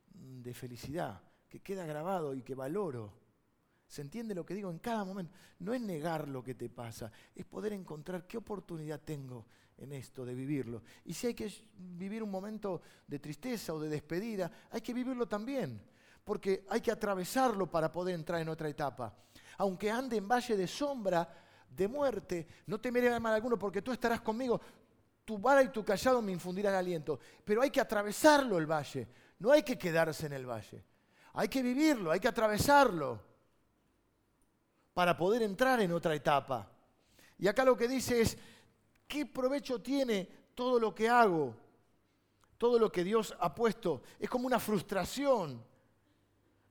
de felicidad que queda grabado y que valoro. ¿Se entiende lo que digo en cada momento? No es negar lo que te pasa, es poder encontrar qué oportunidad tengo en esto de vivirlo. Y si hay que vivir un momento de tristeza o de despedida, hay que vivirlo también, porque hay que atravesarlo para poder entrar en otra etapa. Aunque ande en valle de sombra, de muerte, no temeré mal alguno porque tú estarás conmigo. Tu vara y tu callado me infundirán aliento. Pero hay que atravesarlo el valle, no hay que quedarse en el valle. Hay que vivirlo, hay que atravesarlo para poder entrar en otra etapa. Y acá lo que dice es, ¿qué provecho tiene todo lo que hago? Todo lo que Dios ha puesto. Es como una frustración.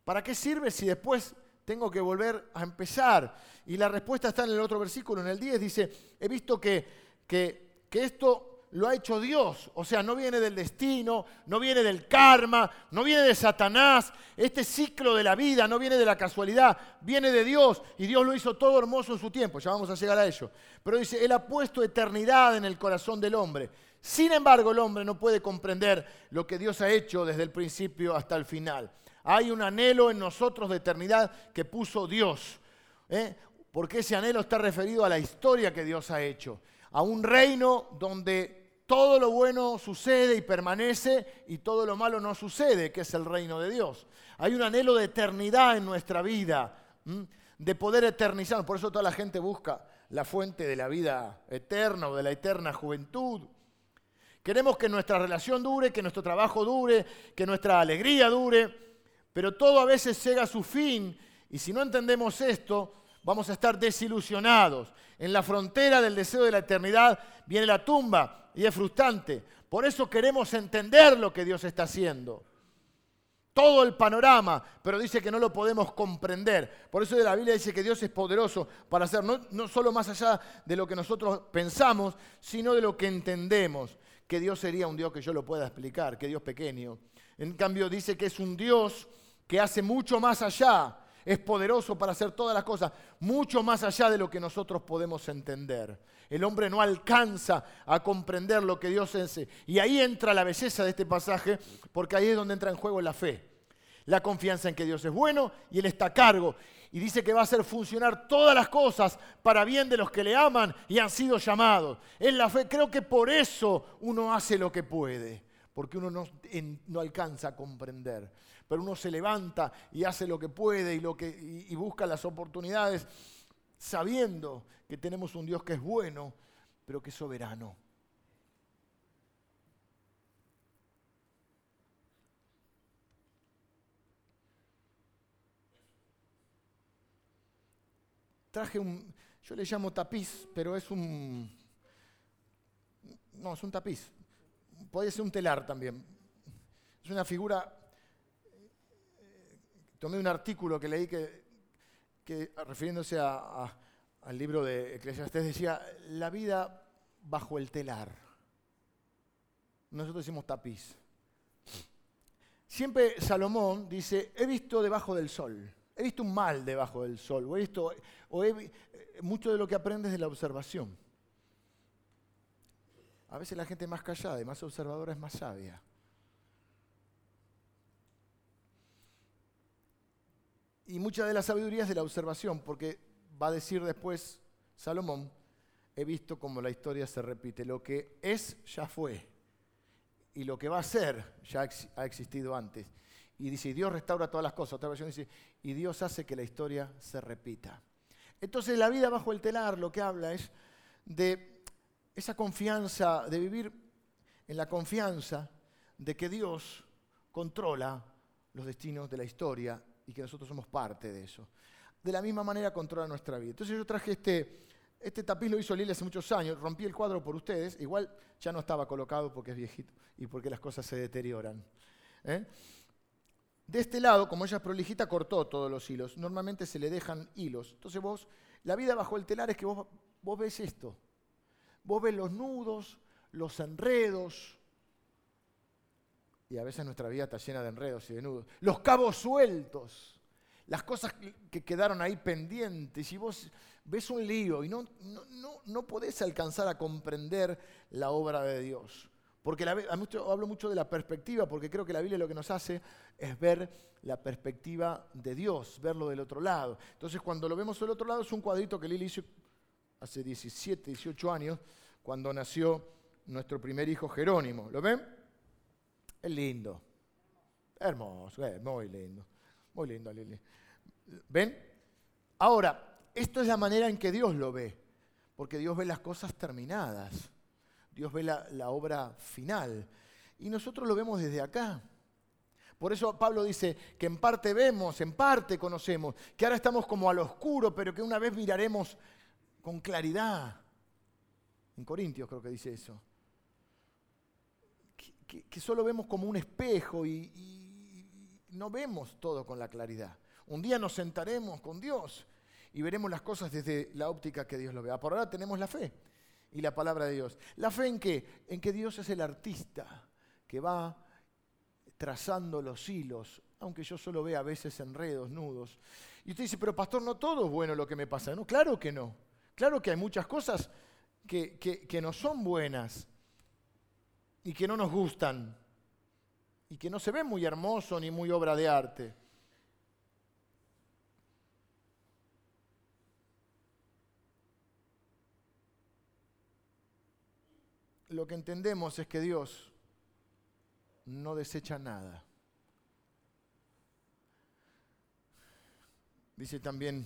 ¿Para qué sirve si después tengo que volver a empezar? Y la respuesta está en el otro versículo, en el 10, dice, he visto que, que, que esto lo ha hecho Dios. O sea, no viene del destino, no viene del karma, no viene de Satanás. Este ciclo de la vida no viene de la casualidad, viene de Dios. Y Dios lo hizo todo hermoso en su tiempo. Ya vamos a llegar a ello. Pero dice, Él ha puesto eternidad en el corazón del hombre. Sin embargo, el hombre no puede comprender lo que Dios ha hecho desde el principio hasta el final. Hay un anhelo en nosotros de eternidad que puso Dios. ¿eh? Porque ese anhelo está referido a la historia que Dios ha hecho a un reino donde todo lo bueno sucede y permanece y todo lo malo no sucede, que es el reino de Dios. Hay un anhelo de eternidad en nuestra vida, de poder eternizar. Por eso toda la gente busca la fuente de la vida eterna o de la eterna juventud. Queremos que nuestra relación dure, que nuestro trabajo dure, que nuestra alegría dure, pero todo a veces llega a su fin y si no entendemos esto, vamos a estar desilusionados. En la frontera del deseo de la eternidad viene la tumba y es frustrante. Por eso queremos entender lo que Dios está haciendo. Todo el panorama, pero dice que no lo podemos comprender. Por eso la Biblia dice que Dios es poderoso para hacer no, no solo más allá de lo que nosotros pensamos, sino de lo que entendemos. Que Dios sería un Dios que yo lo pueda explicar, que Dios pequeño. En cambio dice que es un Dios que hace mucho más allá es poderoso para hacer todas las cosas, mucho más allá de lo que nosotros podemos entender. El hombre no alcanza a comprender lo que Dios hace. Y ahí entra la belleza de este pasaje, porque ahí es donde entra en juego la fe. La confianza en que Dios es bueno y Él está a cargo. Y dice que va a hacer funcionar todas las cosas para bien de los que le aman y han sido llamados. Es la fe. Creo que por eso uno hace lo que puede, porque uno no, no alcanza a comprender pero uno se levanta y hace lo que puede y, lo que, y, busca las oportunidades sabiendo que tenemos un Dios que es bueno pero que es soberano. Traje un, yo le llamo tapiz, pero es un, no, es un tapiz. Puede ser un telar también. Es una figura, tomé un artículo que leí que, refiriéndose al libro de Eclesiastés, decía, la vida bajo el telar. Nosotros decimos tapiz. Siempre Salomón dice, he visto debajo del sol, he visto un mal debajo del sol, o he visto, o he, mucho de lo que aprendes de la observación. A veces la gente más callada y más observadora es más sabia. Y mucha de la sabiduría es de la observación, porque va a decir después Salomón, he visto cómo la historia se repite. Lo que es ya fue. Y lo que va a ser ya ha existido antes. Y dice, y Dios restaura todas las cosas. Otra versión dice, y Dios hace que la historia se repita. Entonces la vida bajo el telar lo que habla es de esa confianza, de vivir en la confianza de que Dios controla los destinos de la historia y que nosotros somos parte de eso. De la misma manera controla nuestra vida. Entonces yo traje este, este tapiz, lo hizo Lili hace muchos años, rompí el cuadro por ustedes, igual ya no estaba colocado porque es viejito y porque las cosas se deterioran. ¿eh? De este lado, como ella es prolijita, cortó todos los hilos. Normalmente se le dejan hilos. Entonces vos, la vida bajo el telar es que vos, vos ves esto. Vos ves los nudos, los enredos. Y a veces nuestra vida está llena de enredos y de nudos. Los cabos sueltos. Las cosas que quedaron ahí pendientes. Y vos ves un lío y no, no, no, no podés alcanzar a comprender la obra de Dios. Porque la, hablo mucho de la perspectiva, porque creo que la Biblia lo que nos hace es ver la perspectiva de Dios, verlo del otro lado. Entonces, cuando lo vemos del otro lado, es un cuadrito que Lili hizo hace 17, 18 años, cuando nació nuestro primer hijo Jerónimo. ¿Lo ven? Es lindo. Hermoso, eh, muy lindo. Muy lindo, Lili. ¿Ven? Ahora, esto es la manera en que Dios lo ve, porque Dios ve las cosas terminadas. Dios ve la, obra final. Y nosotros lo vemos desde acá. Por eso Pablo dice que en parte vemos, en parte conocemos, que ahora estamos como al oscuro, pero que una vez miraremos con claridad. En Corintios creo que dice eso. Que, solo vemos como un espejo y, no vemos todo con la claridad. Un día nos sentaremos con Dios y veremos las cosas desde la óptica que Dios lo vea. Por ahora tenemos la fe y la palabra de Dios. ¿La fe en qué? En que Dios es el artista que va trazando los hilos, aunque yo solo vea a veces enredos, nudos. Y usted dice, pero pastor, no todo es bueno lo que me pasa. No, claro que no. Claro que hay muchas cosas que, que no son buenas y que no nos gustan y que no se ven muy hermoso ni muy obra de arte. lo que entendemos es que Dios no desecha nada. Dice también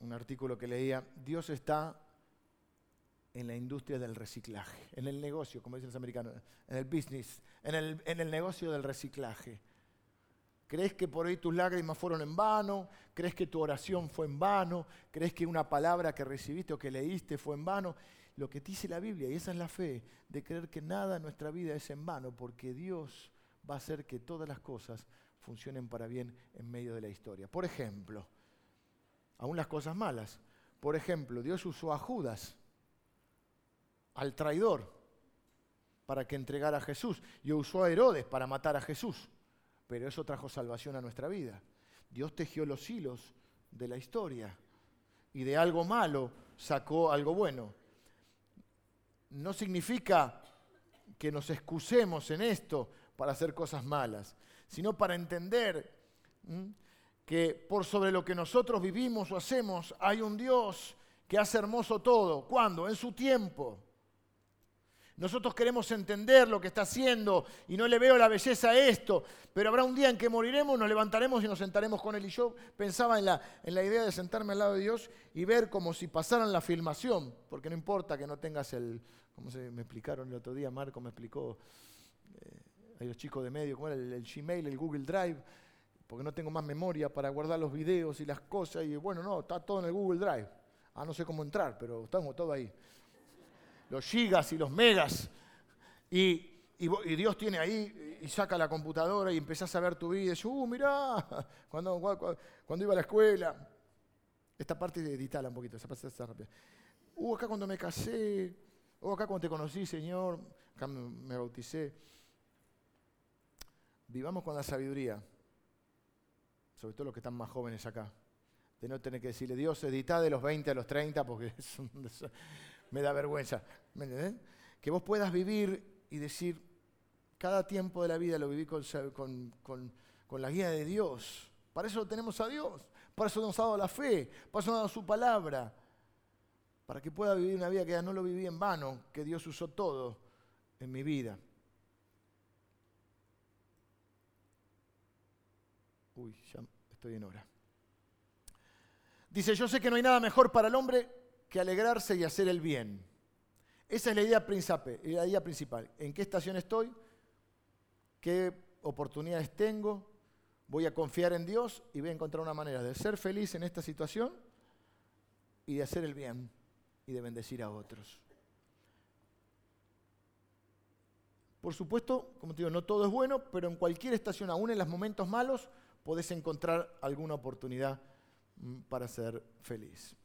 un artículo que leía, Dios está en la industria del reciclaje, en el negocio, como dicen los americanos, en el business, en el, en el negocio del reciclaje. ¿Crees que por ahí tus lágrimas fueron en vano? ¿Crees que tu oración fue en vano? ¿Crees que una palabra que recibiste o que leíste fue en vano? lo que dice la Biblia, y esa es la fe, de creer que nada en nuestra vida es en vano, porque Dios va a hacer que todas las cosas funcionen para bien en medio de la historia. Por ejemplo, aún las cosas malas. Por ejemplo, Dios usó a Judas, al traidor, para que entregara a Jesús, y usó a Herodes para matar a Jesús. Pero eso trajo salvación a nuestra vida. Dios tejió los hilos de la historia y de algo malo sacó algo bueno no significa que nos excusemos en esto para hacer cosas malas, sino para entender que por sobre lo que nosotros vivimos o hacemos hay un Dios que hace hermoso todo. ¿Cuándo? En su tiempo. Nosotros queremos entender lo que está haciendo y no le veo la belleza a esto, pero habrá un día en que moriremos, nos levantaremos y nos sentaremos con Él. Y yo pensaba en la, en la idea de sentarme al lado de Dios y ver como si pasaran la filmación, porque no importa que no tengas el, como se me explicaron el otro día, Marco me explicó, eh, hay los chicos de medio, ¿cómo era? El, Gmail, el Google Drive, porque no tengo más memoria para guardar los videos y las cosas, y bueno, no, está todo en el Google Drive. Ah, no sé cómo entrar, pero estamos todo ahí los gigas y los megas. Y, Dios tiene ahí y saca la computadora y empezás a ver tu vida. Y dices, uh, mirá, cuando, cuando, iba a la escuela. Esta parte de editala un poquito, esa parte está rápida. Uh, acá cuando me casé. Uh, acá cuando te conocí, Señor. Acá me, bauticé. Vivamos con la sabiduría. Sobre todo los que están más jóvenes acá. De no tener que decirle, Dios, edita de los 20 a los 30 porque es un me da vergüenza. Que vos puedas vivir y decir, cada tiempo de la vida lo viví con, la guía de Dios. Para eso tenemos a Dios. Para eso nos ha dado la fe. Para eso nos ha dado su palabra. Para que pueda vivir una vida que ya no lo viví en vano, que Dios usó todo en mi vida. Uy, ya estoy en hora. Dice, yo sé que no hay nada mejor para el hombre que alegrarse y hacer el bien. Esa es la idea, la idea principal. ¿En qué estación estoy? ¿Qué oportunidades tengo? Voy a confiar en Dios y voy a encontrar una manera de ser feliz en esta situación y de hacer el bien y de bendecir a otros. Por supuesto, como te digo, no todo es bueno, pero en cualquier estación, aún en los momentos malos, podés encontrar alguna oportunidad mm, para ser feliz.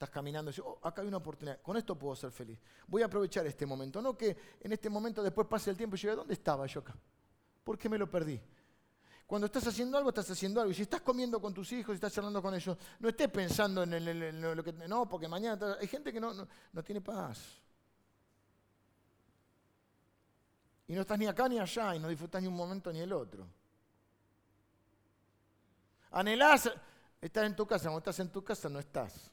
Estás caminando y dices, oh, acá hay una oportunidad, con esto puedo ser feliz. Voy a aprovechar este momento. No que en este momento después pase el tiempo y llegue, ¿dónde estaba yo acá? ¿Por qué me lo perdí? Cuando estás haciendo algo, estás haciendo algo. Y si estás comiendo con tus hijos, y estás charlando con ellos, no estés pensando en, lo que... No, porque mañana... Hay gente que no, no, tiene paz. Y no estás ni acá ni allá, y no disfrutas ni un momento ni el otro. Anhelás estar en tu casa. Cuando estás en tu casa, no estás.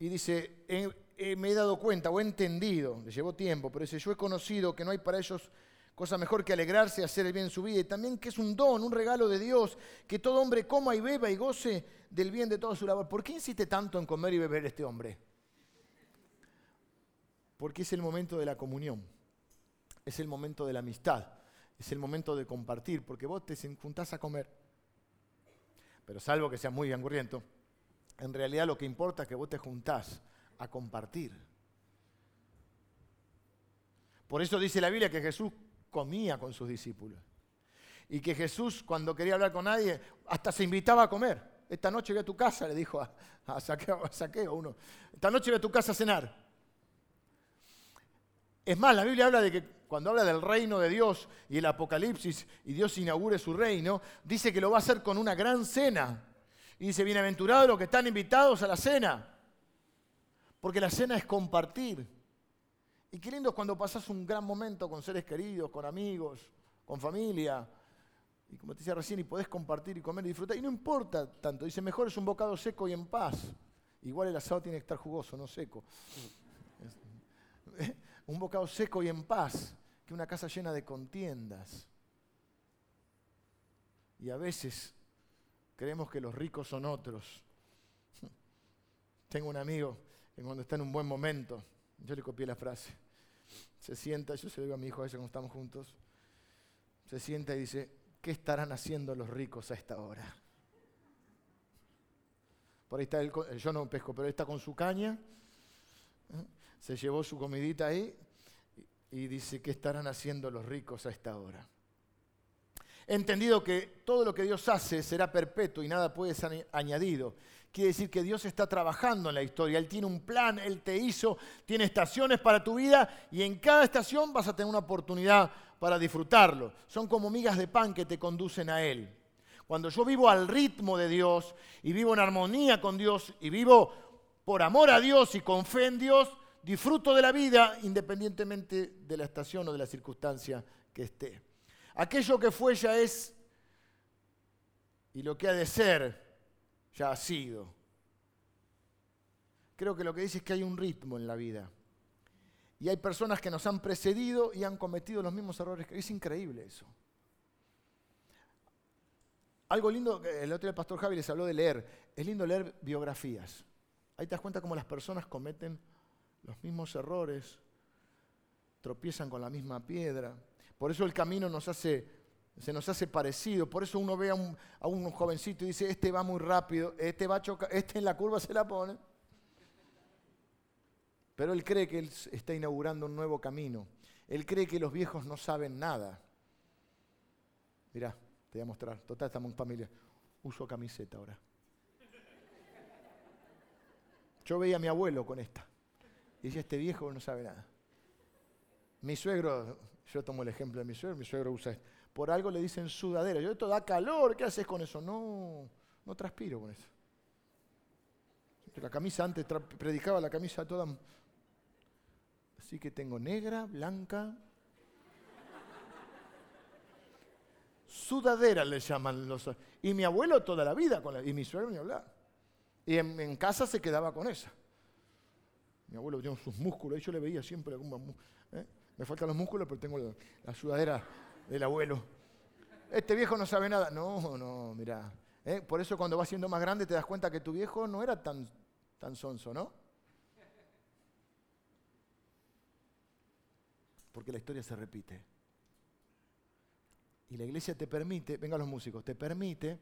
Y dice, me he dado cuenta o he entendido, le llevó tiempo, pero dice, yo he conocido que no hay para ellos cosa mejor que alegrarse y hacer el bien en su vida, y también que es un don, un regalo de Dios, que todo hombre coma y beba y goce del bien de toda su labor. ¿Por qué insiste tanto en comer y beber este hombre? Porque es el momento de la comunión, es el momento de la amistad, es el momento de compartir, porque vos te juntás a comer, pero salvo que sea muy angurriento, en realidad lo que importa es que vos te juntás a compartir. Por eso dice la Biblia que Jesús comía con sus discípulos. Y que Jesús, cuando quería hablar con nadie, hasta se invitaba a comer. Esta noche voy a tu casa, le dijo a, saqueo, uno. Esta noche voy a tu casa a cenar. Es más, la Biblia habla de que cuando habla del reino de Dios y el Apocalipsis y Dios inaugure su reino, dice que lo va a hacer con una gran cena. Y dice, bienaventurados los que están invitados a la cena. Porque la cena es compartir. Y qué lindo es cuando pasas un gran momento con seres queridos, con amigos, con familia. Y como te decía recién, y podés compartir y comer y disfrutar. Y no importa tanto. Dice, mejor es un bocado seco y en paz. Igual el asado tiene que estar jugoso, no seco. un bocado seco y en paz que una casa llena de contiendas. Y a veces Creemos que los ricos son otros. Tengo un amigo que cuando está en un buen momento, yo le copié la frase, se sienta, yo se lo digo a mi hijo a veces cuando estamos juntos, se sienta y dice, ¿qué estarán haciendo los ricos a esta hora? Por ahí está él, yo no pesco, pero él está con su caña, ¿eh? se llevó su comidita ahí y dice, ¿qué estarán haciendo los ricos a esta hora? He entendido que todo lo que Dios hace será perpetuo y nada puede ser añadido. Quiere decir que Dios está trabajando en la historia. Él tiene un plan, Él te hizo, tiene estaciones para tu vida y en cada estación vas a tener una oportunidad para disfrutarlo. Son como migas de pan que te conducen a Él. Cuando yo vivo al ritmo de Dios y vivo en armonía con Dios y vivo por amor a Dios y con fe en Dios, disfruto de la vida independientemente de la estación o de la circunstancia que esté. Aquello que fue ya es y lo que ha de ser ya ha sido. Creo que lo que dice es que hay un ritmo en la vida. Y hay personas que nos han precedido y han cometido los mismos errores. Es increíble eso. Algo lindo, el otro día el pastor Javi les habló de leer. Es lindo leer biografías. Ahí te das cuenta cómo las personas cometen los mismos errores, tropiezan con la misma piedra. Por eso el camino nos hace, se nos hace parecido. Por eso uno ve a un, jovencito y dice, este va muy rápido, este va a chocar, este en la curva se la pone. Pero él cree que él está inaugurando un nuevo camino. Él cree que los viejos no saben nada. Mirá, te voy a mostrar. Total, estamos en familia. Uso camiseta ahora. Yo veía a mi abuelo con esta. Y decía, este viejo no sabe nada. Mi suegro, yo tomo el ejemplo de mi suegro, mi suegro usa esto. Por algo le dicen sudadera. Yo, esto da calor, ¿qué haces con eso? No, no transpiro con eso. La camisa antes predicaba la camisa toda Así que tengo negra, blanca. Sudadera le llaman los. Y mi abuelo toda la vida, con la, y mi suegro ni hablar. Y en, casa se quedaba con esa. Mi abuelo tenía sus músculos, y yo le veía siempre. ¿eh? Me faltan los músculos, pero tengo la, sudadera del abuelo. Este viejo no sabe nada. No, no, mira. ¿eh? Por eso cuando vas siendo más grande te das cuenta que tu viejo no era tan, tan sonso, ¿no? porque la historia se repite. Y la iglesia te permite, vengan los músicos, te permite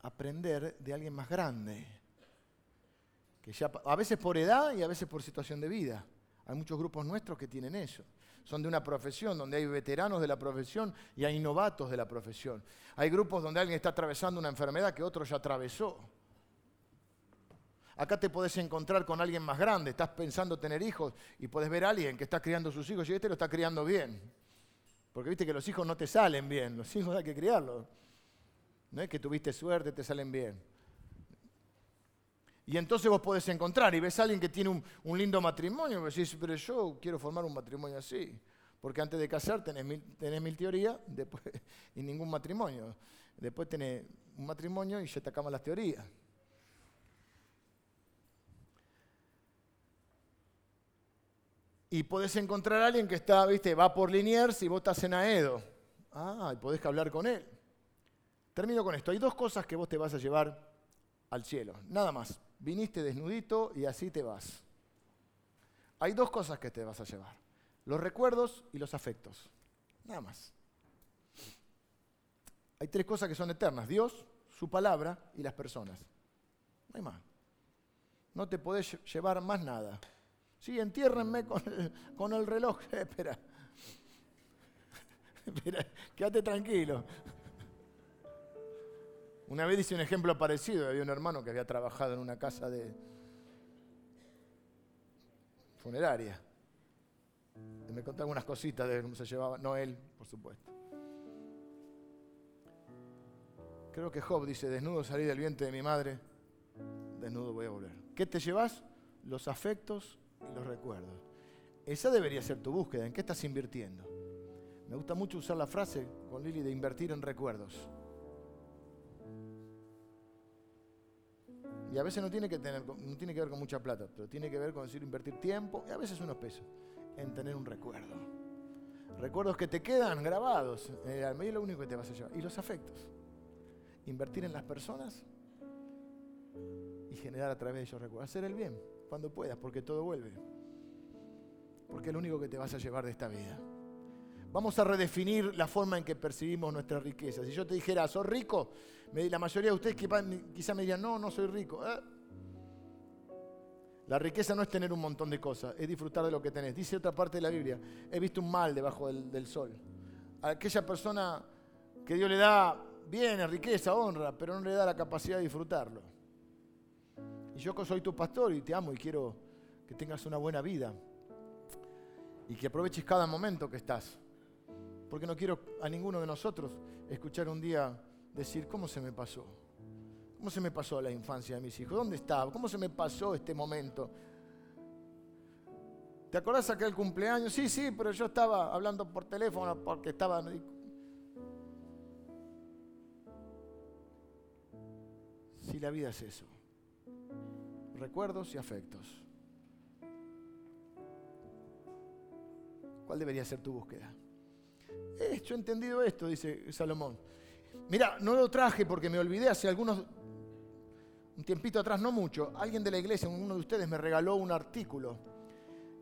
aprender de alguien más grande. Que ya, a veces por edad y a veces por situación de vida. Hay muchos grupos nuestros que tienen eso. Son de una profesión, donde hay veteranos de la profesión y hay novatos de la profesión. Hay grupos donde alguien está atravesando una enfermedad que otro ya atravesó. Acá te podés encontrar con alguien más grande, estás pensando tener hijos y puedes ver a alguien que está criando sus hijos y este lo está criando bien. Porque viste que los hijos no te salen bien, los hijos hay que criarlos. No es que tuviste suerte, te salen bien. Y entonces vos podés encontrar y ves a alguien que tiene un, lindo matrimonio y decís, pero yo quiero formar un matrimonio así. Porque antes de casar tenés mil, teorías después, y ningún matrimonio. Después tenés un matrimonio y ya te acaban las teorías. y podés encontrar a alguien que está, viste, va por Liniers y vos estás en Aedo. Ah, y podés hablar con él. Termino con esto. Hay dos cosas que vos te vas a llevar al cielo. Nada más. Viniste desnudito y así te vas. Hay dos cosas que te vas a llevar. Los recuerdos y los afectos. Nada más. Hay tres cosas que son eternas. Dios, su palabra y las personas. No hay más. No te podés llevar más nada. Sí, entiérrenme con el, reloj. Espera. Espera, quédate tranquilo. Una vez hice un ejemplo parecido. Había un hermano que había trabajado en una casa de funeraria. Y me contaba unas cositas de cómo se llevaba. No él, por supuesto. Creo que Job dice, desnudo salí del vientre de mi madre, desnudo voy a volver. ¿Qué te llevas? Los afectos y los recuerdos. Esa debería ser tu búsqueda. ¿En qué estás invirtiendo? Me gusta mucho usar la frase con Lili de invertir en recuerdos. Y a veces no tiene que, tener, no tiene que ver con mucha plata, pero tiene que ver con decir invertir tiempo y a veces unos pesos en tener un recuerdo. Recuerdos que te quedan grabados en el alma lo único que te vas a llevar. Y los afectos. Invertir en las personas y generar a través de ellos recuerdos. Hacer el bien cuando puedas, porque todo vuelve. Porque es lo único que te vas a llevar de esta vida. Vamos a redefinir la forma en que percibimos nuestras riquezas. Si yo te dijera, ¿sos rico? La mayoría de ustedes quizá me dirían, no, no soy rico. ¿eh? La riqueza no es tener un montón de cosas, es disfrutar de lo que tenés. Dice otra parte de la Biblia, he visto un mal debajo del, del sol. Aquella persona que Dios le da bien, riqueza, honra, pero no le da la capacidad de disfrutarlo. Y yo soy tu pastor y te amo y quiero que tengas una buena vida. Y que aproveches cada momento que estás porque no quiero a ninguno de nosotros escuchar un día decir, ¿cómo se me pasó? ¿Cómo se me pasó la infancia de mis hijos? ¿Dónde estaba? ¿Cómo se me pasó este momento? ¿Te acordás aquel cumpleaños? Sí, sí, pero yo estaba hablando por teléfono porque estaba... Si la vida es eso, recuerdos y afectos. ¿Cuál debería ser tu búsqueda? He hecho entendido esto, dice Salomón. Mira, no lo traje porque me olvidé hace algunos, un tiempito atrás, no mucho, alguien de la iglesia, uno de ustedes me regaló un artículo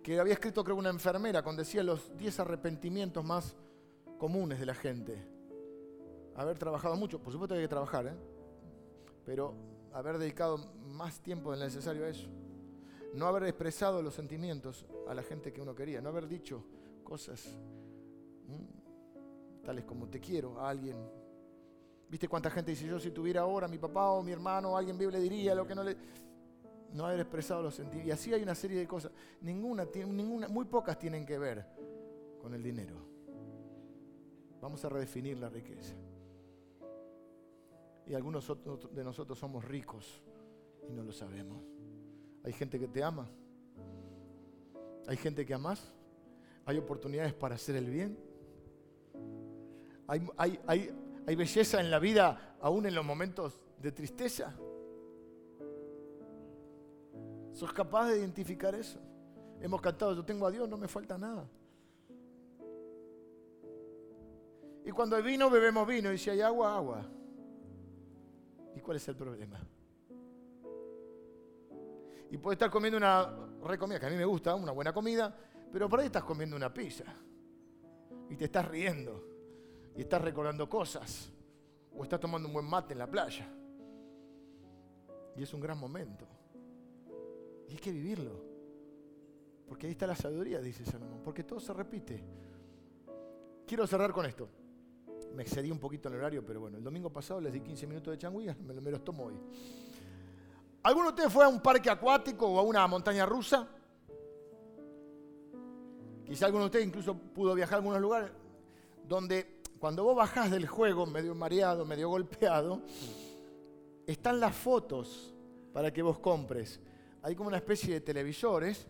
que había escrito creo una enfermera con decía los 10 arrepentimientos más comunes de la gente. Haber trabajado mucho, por supuesto que hay que trabajar, ¿eh? pero haber dedicado más tiempo del necesario a eso. No haber expresado los sentimientos a la gente que uno quería, no haber dicho cosas tales como te quiero a alguien. ¿Viste cuánta gente dice yo si tuviera ahora mi papá o mi hermano o alguien vivo le diría lo que no le... No haber expresado los sentimientos. Y así hay una serie de cosas. Ninguna, ninguna, muy pocas tienen que ver con el dinero. Vamos a redefinir la riqueza. Y algunos de nosotros somos ricos y no lo sabemos. Hay gente que te ama. Hay gente que amas. Hay oportunidades para hacer el bien. Hay, belleza en la vida aún en los momentos de tristeza. ¿Sos capaz de identificar eso? Hemos cantado, yo tengo a Dios, no me falta nada. Y cuando hay vino, bebemos vino. Y si hay agua, agua. ¿Y cuál es el problema? Y puedes estar comiendo una recomida, que a mí me gusta, una buena comida, pero por ahí estás comiendo una pizza. Y te estás riendo. Estás recordando cosas. O estás tomando un buen mate en la playa. Y es un gran momento. Y hay que vivirlo. Porque ahí está la sabiduría, dice Salomón. Porque todo se repite. Quiero cerrar con esto. Me excedí un poquito en el horario, pero bueno, el domingo pasado les di 15 minutos de changuillas, me, me los tomo hoy. ¿Alguno de ustedes fue a un parque acuático o a una montaña rusa? Quizá alguno de ustedes incluso pudo viajar a algunos lugares donde cuando vos bajás del juego, medio mareado, medio golpeado, están las fotos para que vos compres hay como una especie de televisores,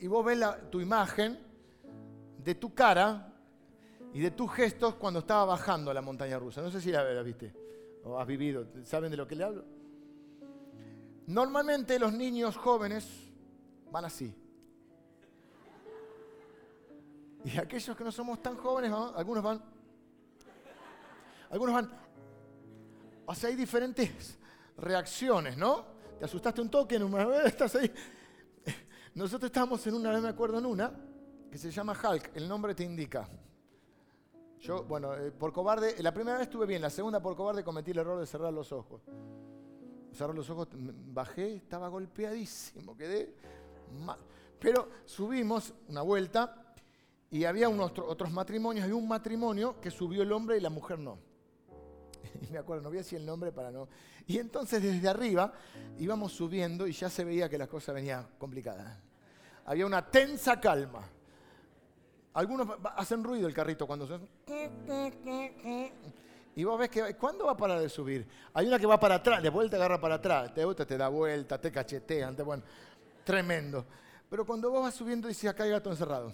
y vos ves tu imagen de tu cara y de tus gestos cuando estaba bajando la montaña rusa. No sé si la, viste o has vivido, ¿saben de lo que le hablo? Normalmente los niños jóvenes van así. Y aquellos que no somos tan jóvenes, algunos van. Algunos van. O sea, hay diferentes reacciones, ¿no? te asustaste un toque, en una vez estás ahí. Nosotros estábamos en una, me acuerdo en una, que se llama Hulk, el nombre te indica. Yo, bueno, eh, por cobarde, la primera vez estuve bien, la segunda por cobarde cometí el error de cerrar los ojos. Cerrar los ojos, bajé, estaba golpeadísimo, quedé mal. Pero subimos una vuelta y había unos, otros matrimonios, había un matrimonio que subió el hombre y la mujer no. Y me acuerdo, no voy a decir el nombre para no. Y entonces desde arriba íbamos subiendo y ya se veía que la cosa venía complicada. Había una tensa calma. Algunos hacen ruido el carrito cuando se... Y vos ves que, ¿cuándo va a parar de subir? Hay una que va para atrás, de vuelta agarra para atrás, te gusta, te da vuelta, te cachetean, te, bueno, tremendo. Pero cuando vos vas subiendo dice, acá hay gato encerrado.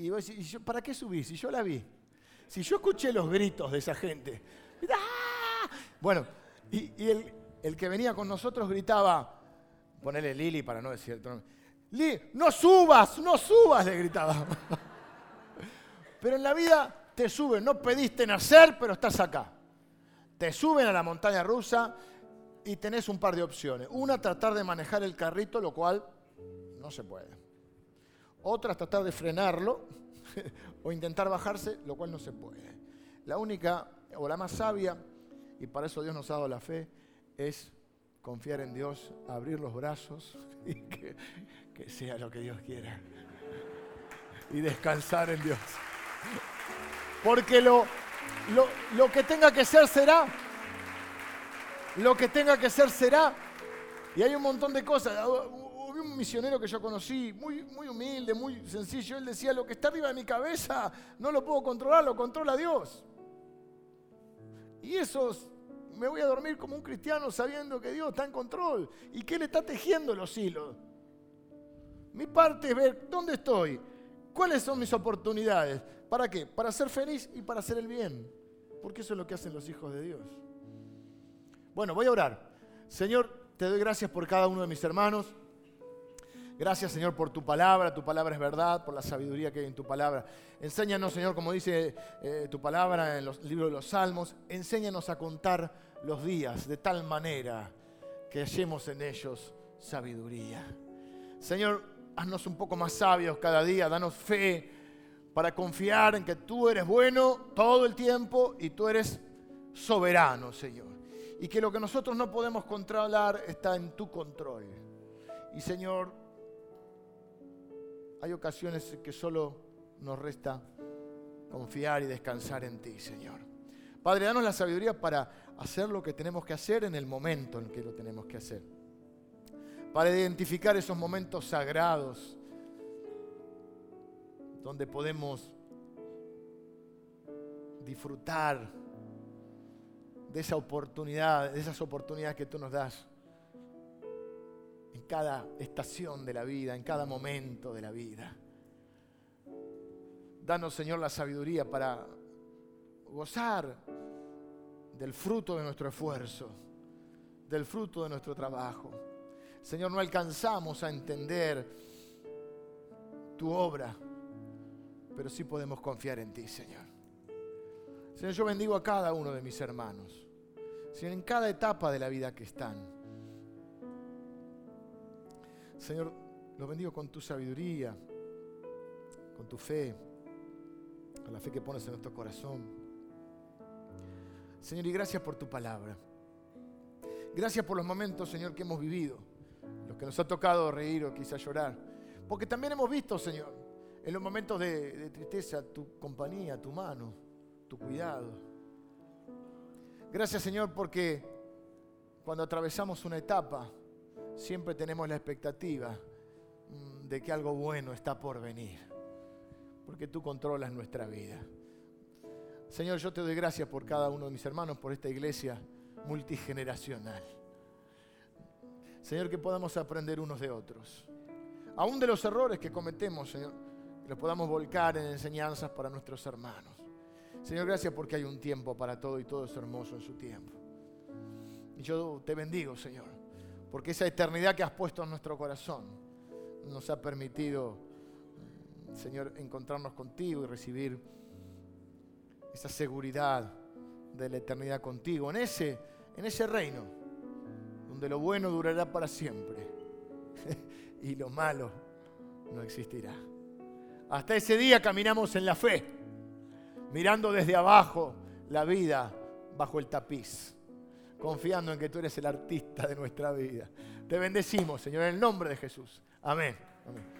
Y vos decís, ¿para qué subís? Si yo la vi. Si yo escuché los gritos de esa gente, bueno, y, el, que venía con nosotros gritaba, ponele Lili para no decir Lili, no subas, no subas, le gritaba. Pero en la vida te suben, no pediste nacer, pero estás acá. Te suben a la montaña rusa y tenés un par de opciones. Una, tratar de manejar el carrito, lo cual no se puede. Otra, tratar de frenarlo o intentar bajarse, lo cual no se puede. La única o la más sabia, y para eso Dios nos ha dado la fe, es confiar en Dios, abrir los brazos y que, sea lo que Dios quiera. Y descansar en Dios. Porque lo, lo, lo que tenga que ser será. Lo que tenga que ser será. Y hay un montón de cosas un misionero que yo conocí, muy, muy humilde, muy sencillo. Él decía, lo que está arriba de mi cabeza no lo puedo controlar, lo controla Dios. Y eso me voy a dormir como un cristiano sabiendo que Dios está en control y que Él está tejiendo los hilos. Mi parte es ver dónde estoy, cuáles son mis oportunidades. ¿Para qué? Para ser feliz y para hacer el bien. Porque eso es lo que hacen los hijos de Dios. Bueno, voy a orar. Señor, te doy gracias por cada uno de mis hermanos. Gracias, Señor, por tu palabra. Tu palabra es verdad, por la sabiduría que hay en tu palabra. Enséñanos, Señor, como dice eh, tu palabra en los libros de los Salmos, enséñanos a contar los días de tal manera que hallemos en ellos sabiduría. Señor, haznos un poco más sabios cada día, danos fe para confiar en que tú eres bueno todo el tiempo y tú eres soberano, Señor. Y que lo que nosotros no podemos controlar está en tu control. Y Señor, hay ocasiones que solo nos resta confiar y descansar en ti, Señor. Padre, danos la sabiduría para hacer lo que tenemos que hacer en el momento en que lo tenemos que hacer. Para identificar esos momentos sagrados donde podemos disfrutar de esa oportunidad, de esas oportunidades que tú nos das cada estación de la vida, en cada momento de la vida. Danos, Señor, la sabiduría para gozar del fruto de nuestro esfuerzo, del fruto de nuestro trabajo. Señor, no alcanzamos a entender tu obra, pero sí podemos confiar en ti, Señor. Señor, yo bendigo a cada uno de mis hermanos, en cada etapa de la vida que están. Señor, los bendigo con tu sabiduría, con tu fe, con la fe que pones en nuestro corazón. Señor, y gracias por tu palabra. Gracias por los momentos, Señor, que hemos vivido, los que nos ha tocado reír o quizás llorar. Porque también hemos visto, Señor, en los momentos de, de tristeza, tu compañía, tu mano, tu cuidado. Gracias, Señor, porque cuando atravesamos una etapa, siempre tenemos la expectativa mm, de que algo bueno está por venir. Porque tú controlas nuestra vida. Señor, yo te doy gracias por cada uno de mis hermanos, por esta iglesia multigeneracional. Señor, que podamos aprender unos de otros. Aún de los errores que cometemos, Señor, que los podamos volcar en enseñanzas para nuestros hermanos. Señor, gracias porque hay un tiempo para todo y todo es hermoso en su tiempo. Y yo te bendigo, Señor, porque esa eternidad que has puesto en nuestro corazón nos ha permitido, Señor, encontrarnos contigo y recibir esa seguridad de la eternidad contigo, en ese, en ese reino, donde lo bueno durará para siempre y lo malo no existirá. Hasta ese día caminamos en la fe, mirando desde abajo la vida bajo el tapiz, confiando en que tú eres el artista de nuestra vida. Te bendecimos, Señor, en el nombre de Jesús. Amén. Amén.